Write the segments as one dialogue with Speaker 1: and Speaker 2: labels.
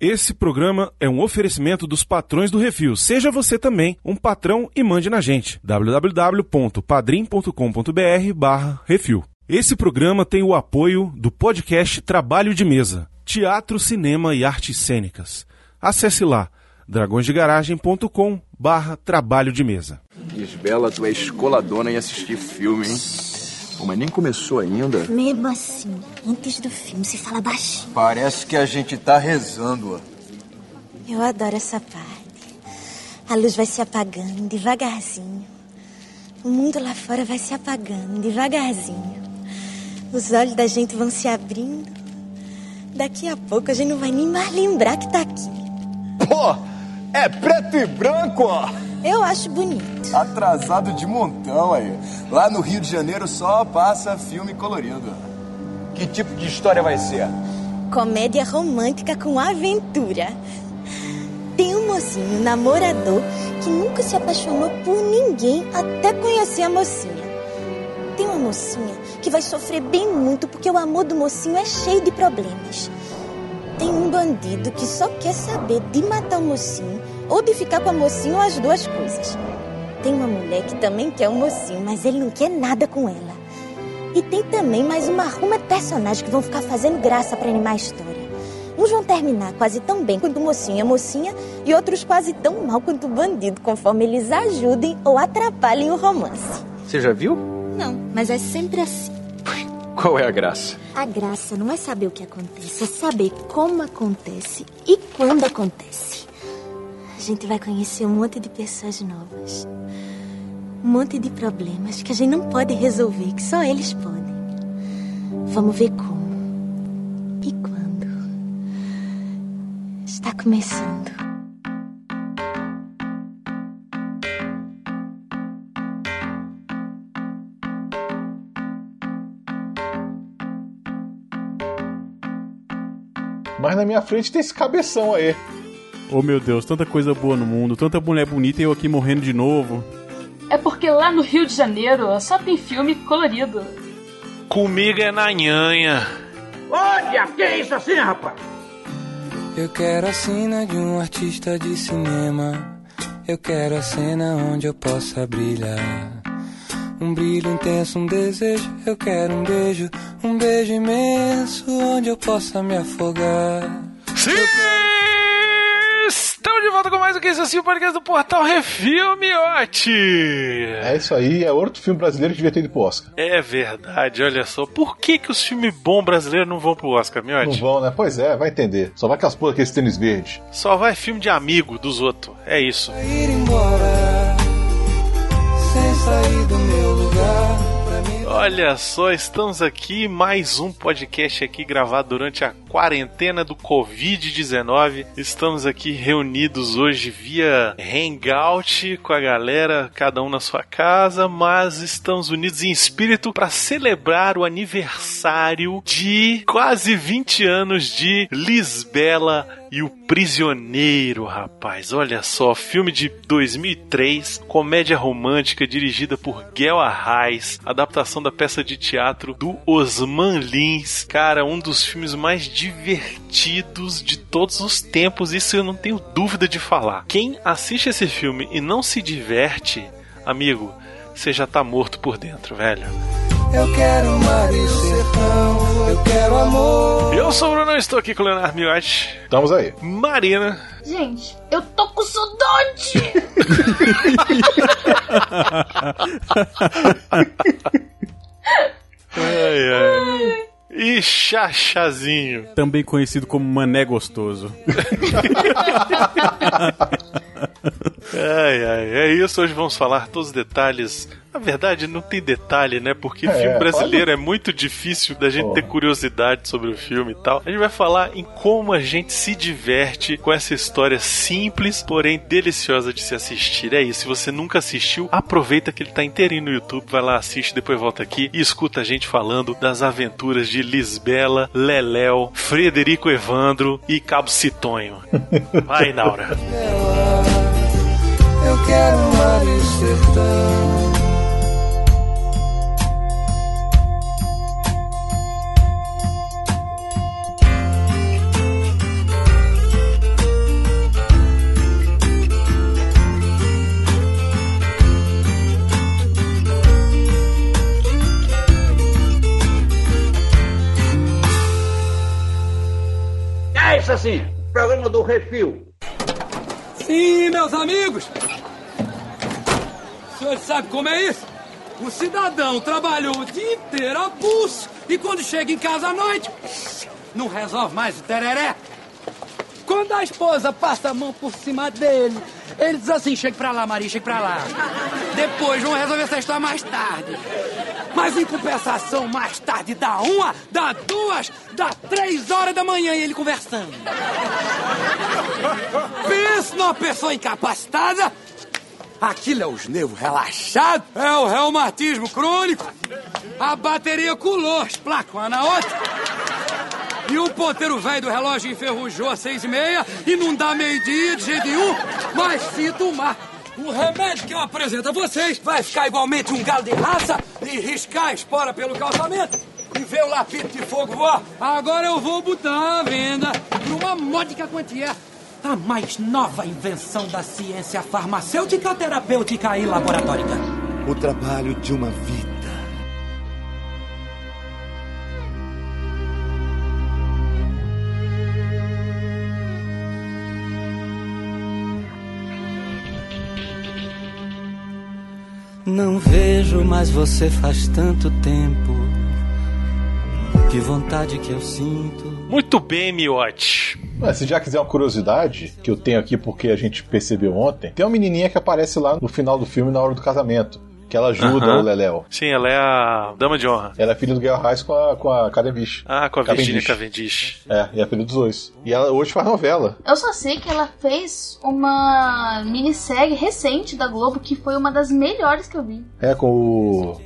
Speaker 1: Esse programa é um oferecimento dos patrões do Refil. Seja você também um patrão e mande na gente. www.padrim.com.br barra Refil. Esse programa tem o apoio do podcast Trabalho de Mesa, Teatro, Cinema e Artes Cênicas. Acesse lá dragõesdegaragem.com barra Trabalho de Mesa.
Speaker 2: Isbela, tu é escoladona em assistir filme, hein? Pô, mas nem começou ainda.
Speaker 3: Mesmo assim, antes do filme se fala baixinho.
Speaker 2: Parece que a gente tá rezando, ó.
Speaker 3: Eu adoro essa parte. A luz vai se apagando devagarzinho. O mundo lá fora vai se apagando devagarzinho. Os olhos da gente vão se abrindo. Daqui a pouco a gente não vai nem mais lembrar que tá aqui.
Speaker 2: Pô, é preto e branco, ó.
Speaker 3: Eu acho bonito.
Speaker 2: Atrasado de montão aí. Lá no Rio de Janeiro só passa filme colorido. Que tipo de história vai ser?
Speaker 3: Comédia romântica com aventura. Tem um mocinho namorador que nunca se apaixonou por ninguém até conhecer a mocinha. Tem uma mocinha que vai sofrer bem muito porque o amor do mocinho é cheio de problemas. Tem um bandido que só quer saber de matar o mocinho ou de ficar com a mocinha ou as duas coisas. Tem uma mulher que também quer o mocinho, mas ele não quer nada com ela. E tem também mais uma ruma de personagens que vão ficar fazendo graça para animar a história. Uns vão terminar quase tão bem quanto o mocinho e a mocinha, e outros quase tão mal quanto o bandido, conforme eles ajudem ou atrapalhem o romance.
Speaker 2: Você já viu?
Speaker 3: Não, mas é sempre assim.
Speaker 2: Qual é a graça?
Speaker 3: A graça não é saber o que acontece, é saber como acontece e quando acontece. A gente vai conhecer um monte de pessoas novas. Um monte de problemas que a gente não pode resolver, que só eles podem. Vamos ver como e quando. Está começando.
Speaker 4: Mas na minha frente tem esse cabeção aí.
Speaker 5: Oh meu Deus, tanta coisa boa no mundo, tanta mulher bonita e eu aqui morrendo de novo.
Speaker 6: É porque lá no Rio de Janeiro só tem filme colorido.
Speaker 7: Comigo é na nhanha.
Speaker 8: Olha, que é isso assim, rapaz?
Speaker 9: Eu quero a cena de um artista de cinema. Eu quero a cena onde eu possa brilhar. Um brilho intenso, um desejo. Eu quero um beijo, um beijo imenso onde eu possa me afogar.
Speaker 7: Sim! De volta com mais um que esse assim, o podcast do Portal Refil, Miote!
Speaker 4: É isso aí, é outro filme brasileiro que devia ter ido pro Oscar.
Speaker 7: É verdade, olha só. Por que, que os filmes bons brasileiros não vão pro Oscar, Miote?
Speaker 4: Não vão, né? Pois é, vai entender. Só vai com as porra aqueles tênis verdes.
Speaker 7: Só vai filme de amigo dos outros. É isso.
Speaker 9: Ir embora sem sair do meu
Speaker 7: Olha só, estamos aqui, mais um podcast aqui gravado durante a quarentena do Covid-19. Estamos aqui reunidos hoje via Hangout com a galera, cada um na sua casa, mas estamos unidos em espírito para celebrar o aniversário de quase 20 anos de Lisbela e o Prisioneiro, rapaz. Olha só, filme de 2003, comédia romântica dirigida por Guel Arraes, adaptação da peça de teatro do Osman Lins. Cara, um dos filmes mais divertidos de todos os tempos, isso eu não tenho dúvida de falar. Quem assiste esse filme e não se diverte, amigo, você já tá morto por dentro, velho.
Speaker 9: Eu quero mar e sertão, eu quero amor.
Speaker 7: Eu sou o Bruno, estou aqui com o Leonardo Miotti,
Speaker 4: Estamos aí.
Speaker 7: Marina,
Speaker 6: Gente, eu tô com saudade!
Speaker 7: ai, ai. e Chachazinho.
Speaker 5: Também conhecido como Mané Gostoso.
Speaker 7: Ai, ai, é isso. Hoje vamos falar todos os detalhes. Na verdade, não tem detalhe, né? Porque
Speaker 4: É,
Speaker 7: filme brasileiro é muito difícil da gente ter curiosidade sobre o filme e tal. A gente vai falar em como a gente se diverte com essa história simples, porém deliciosa de se assistir. É isso. Se você nunca assistiu, aproveita que ele tá inteirinho no YouTube, vai lá, assiste, depois volta aqui e escuta a gente falando das aventuras de Lisbela, Leléu, Frederico Evandro e Cabo Citonho. Vai, Naura.
Speaker 9: Eu quero um mar e sertão.
Speaker 8: É assim, programa do Refil.
Speaker 10: Sim, meus amigos. O senhor sabe como é isso? O cidadão trabalhou o dia inteiro a pulso e quando chega em casa à noite, não resolve mais o tereré. Quando a esposa passa a mão por cima dele, ele diz assim: chega pra lá, Maria, chega pra lá. Depois vão resolver essa história mais tarde. Mas em compensação, mais tarde dá uma, dá duas, dá três horas da manhã e ele conversando. Pensa numa pessoa incapacitada. Aquilo é os nervos relaxados, é o reumatismo crônico. A bateria colou, as placas uma na outra. E o ponteiro velho do relógio enferrujou às seis e meia e não dá meio-dia de jeito nenhum. Mas se tomar o remédio que eu apresento a vocês, vai ficar igualmente um galo de raça e riscar a espora pelo calçamento e ver o lapito de fogo voar. Agora eu vou botar à venda por uma módica quantia a mais nova invenção da ciência farmacêutica, terapêutica e laboratórica.
Speaker 11: O trabalho de uma vida.
Speaker 9: Não vejo mais você faz tanto tempo. Que vontade que eu sinto.
Speaker 7: Muito bem, Miote.
Speaker 4: Mas se já quiser uma curiosidade, que eu tenho aqui porque a gente percebeu ontem, tem uma menininha que aparece lá no final do filme na hora do casamento. Que ela ajuda
Speaker 7: Aham.
Speaker 4: o Leléo.
Speaker 7: Sim, ela é a dama de honra.
Speaker 4: Ela é filha do Gael Reis com a, com a Cavendish.
Speaker 7: Ah, com a Virginia Cavendish.
Speaker 4: É, e é filha dos dois. E ela hoje faz novela.
Speaker 12: Eu só sei que ela fez uma minissérie recente da Globo que foi uma das melhores que eu vi.
Speaker 4: É com o.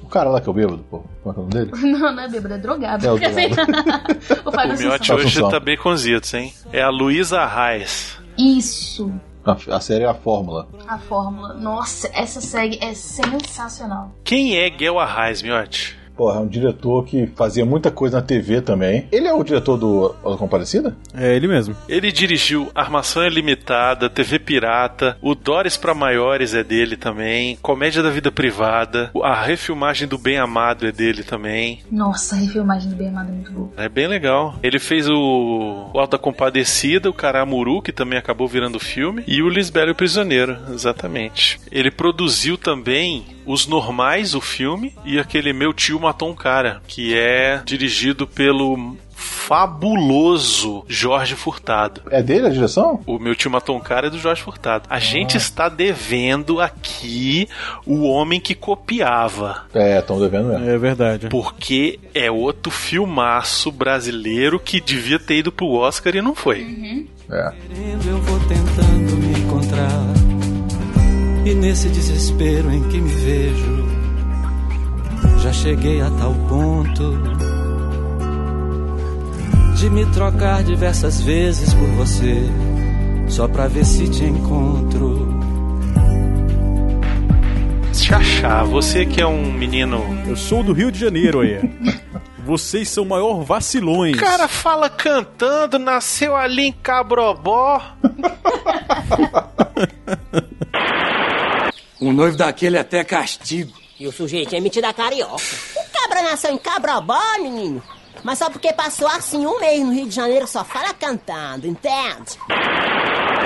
Speaker 4: O cara lá que é o bêbado, pô. Como é é o nome dele?
Speaker 12: Não, não é bêbado, é drogado.
Speaker 4: É o
Speaker 12: assim, o
Speaker 7: O Miote hoje tá bem conzidos, hein? É a Luísa Arraes.
Speaker 12: Isso,
Speaker 4: A, a série é a Fórmula.
Speaker 12: a fórmula. Nossa, essa série é sensacional.
Speaker 7: Quem é Guel Arraes, Miote?
Speaker 4: Porra, é um diretor que fazia muita coisa na TV também. Ele é o diretor do A Comparecida?
Speaker 5: É ele mesmo.
Speaker 7: Ele dirigiu Armação Ilimitada, TV Pirata, o Dores pra Maiores é dele também, Comédia da Vida Privada, a refilmagem do Bem Amado é dele também.
Speaker 12: Nossa, a refilmagem do Bem Amado é muito boa.
Speaker 7: É bem legal. Ele fez o, o Alto da Compadecida, o Caramuru, que também acabou virando filme, e o Lisbelo e o Prisioneiro, exatamente. Ele produziu também Os Normais, o filme, e aquele Meu Tio Matou um Cara, que é dirigido pelo fabuloso Jorge Furtado.
Speaker 4: É dele a direção?
Speaker 7: O meu tio matou um cara é do Jorge Furtado. A gente está devendo aqui o homem que copiava.
Speaker 4: É, estão devendo mesmo.
Speaker 5: É verdade.
Speaker 7: Porque é outro filmaço brasileiro que devia ter ido pro Oscar e não foi.
Speaker 4: É.
Speaker 9: Querendo, eu vou tentando me encontrar. E nesse desespero em que me vejo, já cheguei a tal ponto de me trocar diversas vezes por você, só pra ver se te encontro.
Speaker 7: Xaxá, você que é um menino.
Speaker 5: Eu sou do Rio de Janeiro aí. Vocês são o maior vacilões.
Speaker 7: O cara fala cantando, nasceu ali em Cabrobó.
Speaker 10: Um noivo daquele até castigo.
Speaker 13: E o sujeito é metido a carioca. O cabra nasceu em Cabrobó, menino. Mas só porque passou assim um mês no Rio de Janeiro só fala cantando, entende?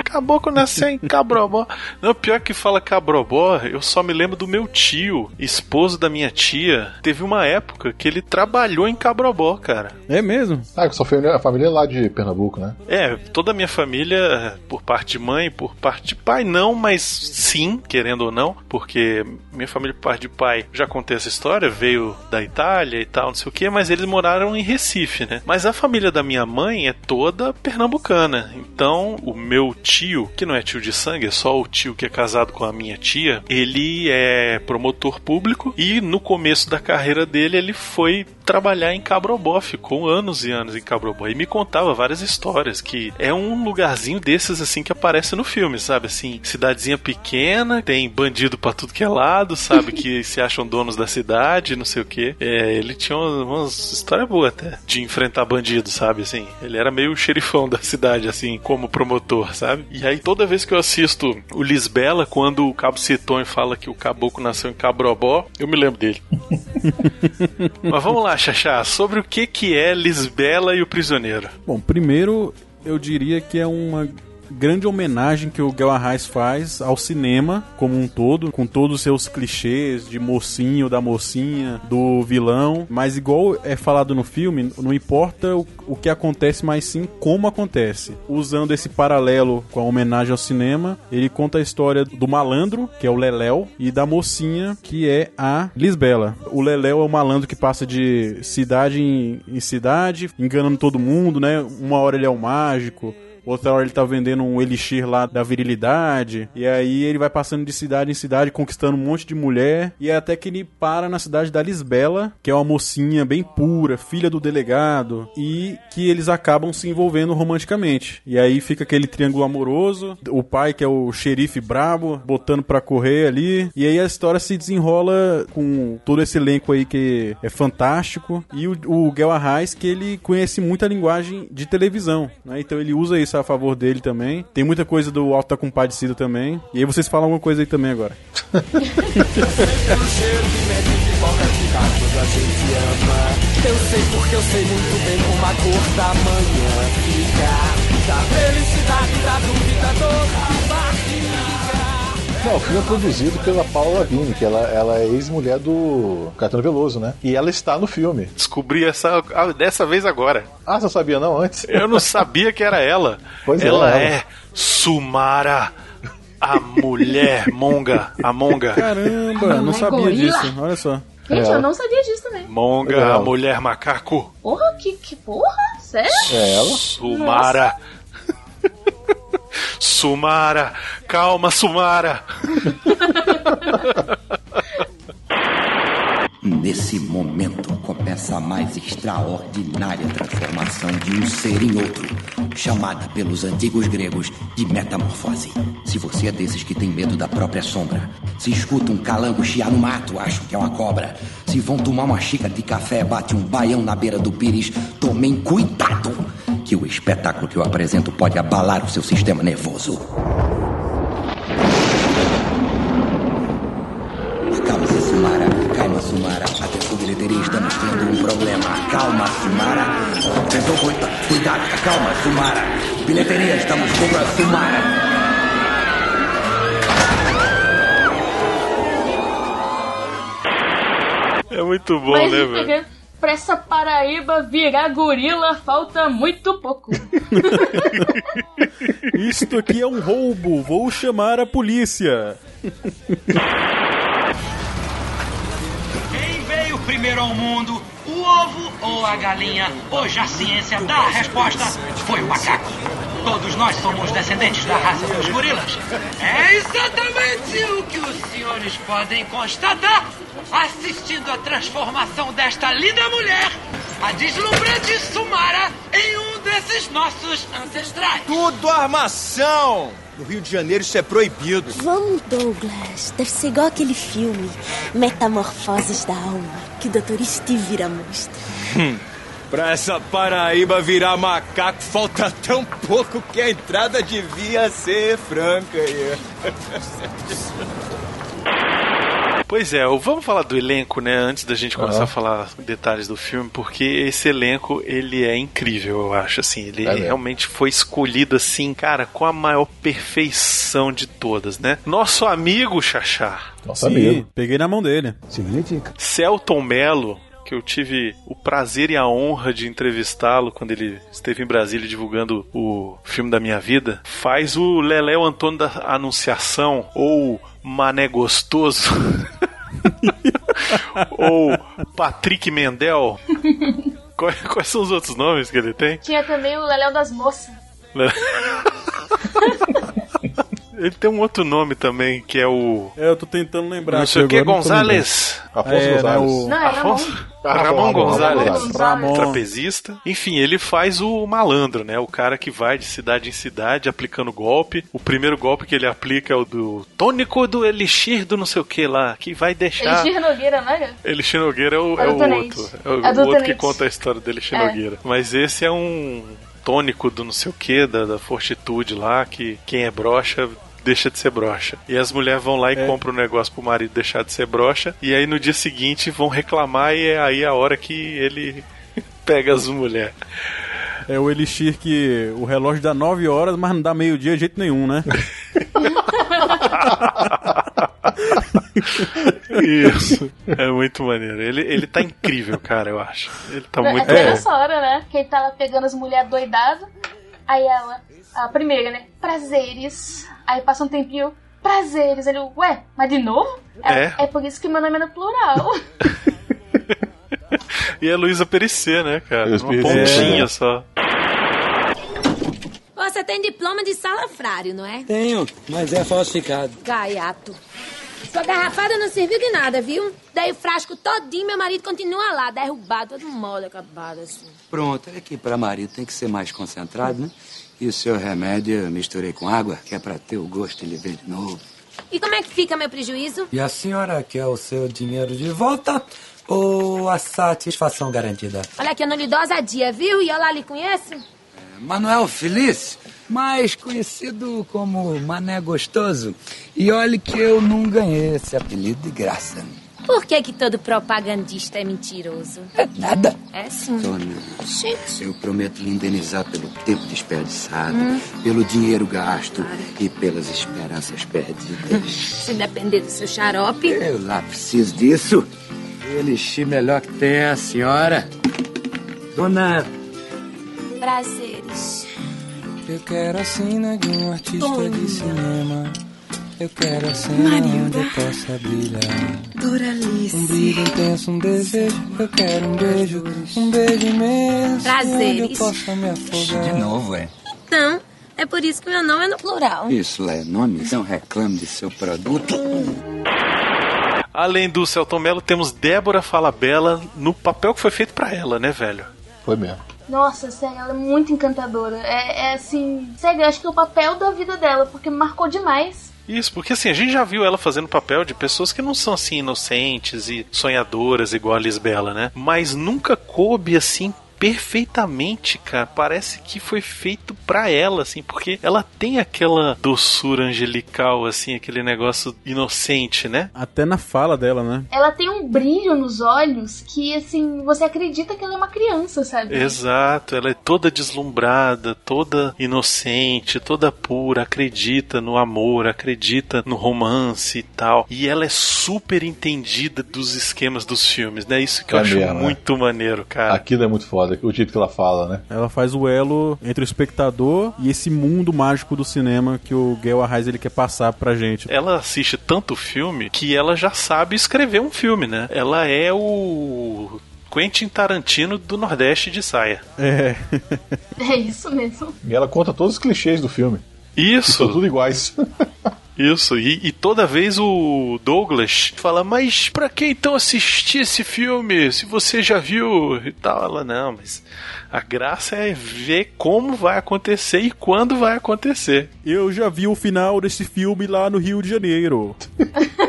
Speaker 7: Caboclo nasceu em Cabrobó. Não, pior que fala Cabrobó, eu só me lembro do meu tio, esposo da minha tia. Teve uma época que ele trabalhou em Cabrobó, cara.
Speaker 5: É mesmo?
Speaker 4: Ah, que sua família, a família é lá de Pernambuco, né?
Speaker 7: É, toda a minha família, por parte de mãe, por parte de pai, não, mas sim, querendo ou não, porque minha família, por parte de pai, já contei essa história, veio da Itália e tal, não sei o que, mas eles moraram em Recife, né? Mas a família da minha mãe é toda pernambucana. Então, o meu tio, que não é tio de sangue, é só o tio que é casado com a minha tia, ele é promotor público e no começo da carreira dele ele foi trabalhar em Cabrobó, ficou anos e anos em Cabrobó e me contava várias histórias que é um lugarzinho desses assim que aparece no filme, sabe? Assim, cidadezinha pequena, tem bandido pra tudo que é lado, sabe? que se acham donos da cidade, não sei o que. É, ele tinha umas, umas histórias boas até de enfrentar bandido, sabe? Assim, ele era meio xerifão da cidade, assim, como promotor, sabe? E aí toda vez que eu assisto o Lisbela, quando o Cabo Citon fala que o caboclo nasceu em Cabrobó, eu me lembro dele. Mas vamos lá, Xaxá, sobre o que, que é Lisbela e o Prisioneiro.
Speaker 5: Bom, primeiro eu diria que é uma grande homenagem que o Guel Arraes faz ao cinema como um todo, com todos os seus clichês de mocinho, da mocinha, do vilão, mas igual é falado no filme, não importa o, o que acontece, mas sim como acontece. Usando esse paralelo com a homenagem ao cinema, ele conta a história do malandro, que é o Leléu, e da mocinha, que é a Lisbela. O Leléu é o malandro que passa de cidade em, em cidade, enganando todo mundo, né? Uma hora ele é o mágico, Outra hora ele tá vendendo um elixir lá da virilidade. E aí ele vai passando de cidade em cidade, conquistando um monte de mulher. E é até que ele para na cidade da Lisbela, que é uma mocinha bem pura, filha do delegado. E que eles acabam se envolvendo romanticamente. E aí fica aquele triângulo amoroso. O pai, que é o xerife brabo, botando pra correr ali. E aí a história se desenrola com todo esse elenco aí que é fantástico. E o, o Gel que ele conhece muita linguagem de televisão. Né? Então ele usa isso a favor dele também. Tem muita coisa do Alto da Compadecida também. E aí vocês falam alguma coisa aí também agora.
Speaker 9: Eu sei porque eu sei muito bem como a cor da manhã fica. Da felicidade, da dúvida, do barriga.
Speaker 4: Não, o filme é produzido pela Paula Lavigne, que ela, ela é ex-mulher do Caetano Veloso, né? E ela está no filme.
Speaker 7: Descobri essa ah, dessa vez agora.
Speaker 4: Ah, você não sabia não antes?
Speaker 7: Eu não sabia que era ela.
Speaker 4: Pois é,
Speaker 7: ela
Speaker 4: ela.
Speaker 7: é Sumara, a mulher monga, a monga.
Speaker 5: Caramba, não
Speaker 12: Ai,
Speaker 5: sabia
Speaker 12: gorila.
Speaker 5: disso. Olha só.
Speaker 12: Gente,
Speaker 4: É.
Speaker 12: eu não sabia disso também.
Speaker 7: Monga,
Speaker 4: Legal.
Speaker 7: a mulher macaco.
Speaker 12: Porra, que, que porra? Sério?
Speaker 4: É ela?
Speaker 7: Sumara. Sumara, calma, Sumara.
Speaker 14: Nesse momento começa a mais extraordinária transformação de um ser em outro, chamada pelos antigos gregos de metamorfose. Se você é desses que tem medo da própria sombra, se escuta um calango chiar no mato, acho que é uma cobra. Se vão tomar uma xícara de café, bate um baião na beira do pires, tomem cuidado, que o espetáculo que eu apresento pode abalar o seu sistema nervoso. Estamos tendo um problema. Calma, Sumara. Atenção, cuida- cuidado. Calma, Sumara. Bilheteria, estamos com a Sumara.
Speaker 7: É muito bom,
Speaker 12: Mas
Speaker 7: né, velho?
Speaker 12: pra essa Paraíba virar gorila falta muito pouco.
Speaker 5: Isto aqui é um roubo. Vou chamar a polícia.
Speaker 15: Primeiro ao mundo, o ovo ou a galinha? Hoje a ciência dá a resposta: foi o macaco. Todos nós somos descendentes da raça dos gorilas. É exatamente o que os senhores podem constatar assistindo à transformação desta linda mulher, a deslumbrante Sumara, em um desses nossos ancestrais.
Speaker 2: Tudo armação! No Rio de Janeiro isso é proibido.
Speaker 3: Vamos, Douglas. Deve ser igual aquele filme Metamorfoses da Alma, que o Dr. Steve vira monstro.
Speaker 2: Hum. Pra essa Paraíba virar macaco falta tão pouco que a entrada devia ser franca.
Speaker 7: Pois é, vamos falar do elenco, né? Antes da gente começar
Speaker 4: Aham.
Speaker 7: a falar detalhes do filme, porque esse elenco, ele é incrível, eu acho, assim. Ele
Speaker 4: É mesmo.
Speaker 7: realmente foi escolhido, assim, cara, com a maior perfeição de todas, né? Nosso amigo Xaxá,
Speaker 4: Nossa
Speaker 5: Sim,
Speaker 4: amigo.
Speaker 5: peguei na mão dele.
Speaker 7: Celton Mello, que eu tive o prazer e a honra de entrevistá-lo quando ele esteve em Brasília divulgando o filme da minha vida, faz o Leléo Antônio da Anunciação, ou Mané Gostoso, ou Patrick Mendel. Quais, quais são os outros nomes que ele tem?
Speaker 12: Tinha também o Leléu das Moças.
Speaker 7: Ele tem um outro nome também, que é o.
Speaker 5: É, eu tô tentando lembrar.
Speaker 7: Não sei o que,
Speaker 5: não
Speaker 7: Gonzalez.
Speaker 4: Afonso
Speaker 5: É, né,
Speaker 4: Gonzalez.
Speaker 5: o-
Speaker 12: Não, é Ramon.
Speaker 7: Afonso?
Speaker 4: Ah,
Speaker 7: Ramon,
Speaker 4: Ramon
Speaker 7: Gonzalez.
Speaker 5: Ramon.
Speaker 7: Trapezista. Enfim, ele faz o malandro, né? O cara que vai de cidade em cidade aplicando golpe. O primeiro golpe que ele aplica é o do tônico do elixir do não sei o que lá, que vai deixar.
Speaker 12: Elixir Nogueira, né?
Speaker 7: Elixir Nogueira é o,
Speaker 12: É
Speaker 7: é o outro. É o,
Speaker 12: É
Speaker 7: o outro que conta a história do Elixir
Speaker 12: É.
Speaker 7: Nogueira. Mas esse é um tônico do não sei o que, da, da fortitude lá, que quem é brocha deixa de ser broxa. E as mulheres vão lá e compram o negócio pro marido deixar de ser broxa. E aí no dia seguinte vão reclamar e é aí a hora que ele pega as mulheres.
Speaker 5: É o Elixir que o relógio dá 9 horas, mas não dá meio-dia de jeito nenhum, né?
Speaker 7: Isso. É muito maneiro. Ele, ele tá incrível, cara, eu acho. Ele tá
Speaker 12: Não,
Speaker 7: muito bom.
Speaker 12: nessa hora, né? Que ele tava pegando as mulheres doidadas. Aí ela, a primeira, né? Prazeres. Aí passa um tempinho. Prazeres. Ele, ué, mas de novo? Ela,
Speaker 7: É.
Speaker 12: é por isso que meu nome é no plural.
Speaker 7: E é Luísa Perissé, né, cara? Uma pontinha
Speaker 4: é.
Speaker 7: só.
Speaker 16: Você tem diploma de salafrário, não é?
Speaker 10: Tenho, mas é falsificado.
Speaker 16: Gaiato. Sua garrafada não serviu de nada, viu? Dei o frasco todinho, meu marido continua lá, derrubado, todo mole, acabado assim.
Speaker 17: Pronto, é que pra marido tem que ser mais concentrado, né? E o seu remédio eu misturei com água, que é pra ter o gosto de ver de novo.
Speaker 16: E como é que fica meu prejuízo?
Speaker 10: E a senhora quer o seu dinheiro de volta ou a satisfação garantida?
Speaker 16: Olha que eu não lhe dou ousadia, viu? E eu lá lhe conhece?
Speaker 17: Manuel Feliz, mais conhecido como Mané Gostoso. E olhe que eu não ganhei esse apelido de graça.
Speaker 16: Por que que todo propagandista é mentiroso?
Speaker 17: É nada.
Speaker 16: É sim.
Speaker 17: Dona,
Speaker 16: Gente.
Speaker 17: eu prometo lhe indenizar pelo tempo desperdiçado,
Speaker 16: Hum.
Speaker 17: pelo dinheiro gasto e pelas esperanças perdidas.
Speaker 16: Se depender do seu xarope.
Speaker 17: Eu lá preciso disso. Elixir melhor que tem a senhora. Dona
Speaker 16: Prazeres.
Speaker 9: Eu quero a cena de um artista de cinema. Eu quero a cena onde possa brilhar.
Speaker 18: Doralice.
Speaker 9: Um brilho intenso, um desejo. Eu quero um beijo, um beijo imenso. Onde eu
Speaker 16: Prazeres.
Speaker 9: possa me afogar.
Speaker 17: De novo, é?
Speaker 16: Então, é por isso que meu nome é no plural.
Speaker 17: Isso lá é nome? Não reclame de seu produto.
Speaker 7: Além do Celton Mello, temos Débora Falabella no papel que foi feito pra ela, né, velho?
Speaker 4: Foi mesmo.
Speaker 12: Nossa, sério, ela é muito encantadora. É, é assim, sério, eu acho que é o papel da vida dela, porque marcou demais.
Speaker 7: Isso, porque assim, a gente já viu ela fazendo papel de pessoas que não são assim inocentes e sonhadoras igual a Lisbela, né? Mas nunca coube assim perfeitamente, cara. Parece que foi feito pra ela, assim, porque ela tem aquela doçura angelical, assim, aquele negócio inocente, né?
Speaker 5: Até na fala dela, né?
Speaker 12: Ela tem um brilho nos olhos que, assim, você acredita que ela é uma criança, sabe?
Speaker 7: Exato, ela é toda deslumbrada, toda inocente, toda pura, acredita no amor, acredita no romance e tal. E ela é super entendida dos esquemas dos filmes, né? Isso que eu
Speaker 4: É
Speaker 7: acho
Speaker 4: mesmo, né?
Speaker 7: muito maneiro, cara.
Speaker 4: Aquilo é muito foda, o jeito que ela fala, né?
Speaker 5: Ela faz o elo entre o espectador e esse mundo mágico do cinema que o Gail Arraes ele quer passar pra gente.
Speaker 7: Ela assiste tanto filme que ela já sabe escrever um filme, né? Ela é o Quentin Tarantino do Nordeste de saia.
Speaker 5: É.
Speaker 12: É isso mesmo.
Speaker 4: E ela conta todos os clichês do filme.
Speaker 7: Isso.
Speaker 4: São tudo iguais.
Speaker 7: Isso, e, e toda vez o Douglas fala, mas pra que então assistir esse filme? Se você já viu e tal. Ela, não, mas a graça é ver como vai acontecer e quando vai acontecer.
Speaker 5: Eu já vi o final desse filme lá no Rio de Janeiro.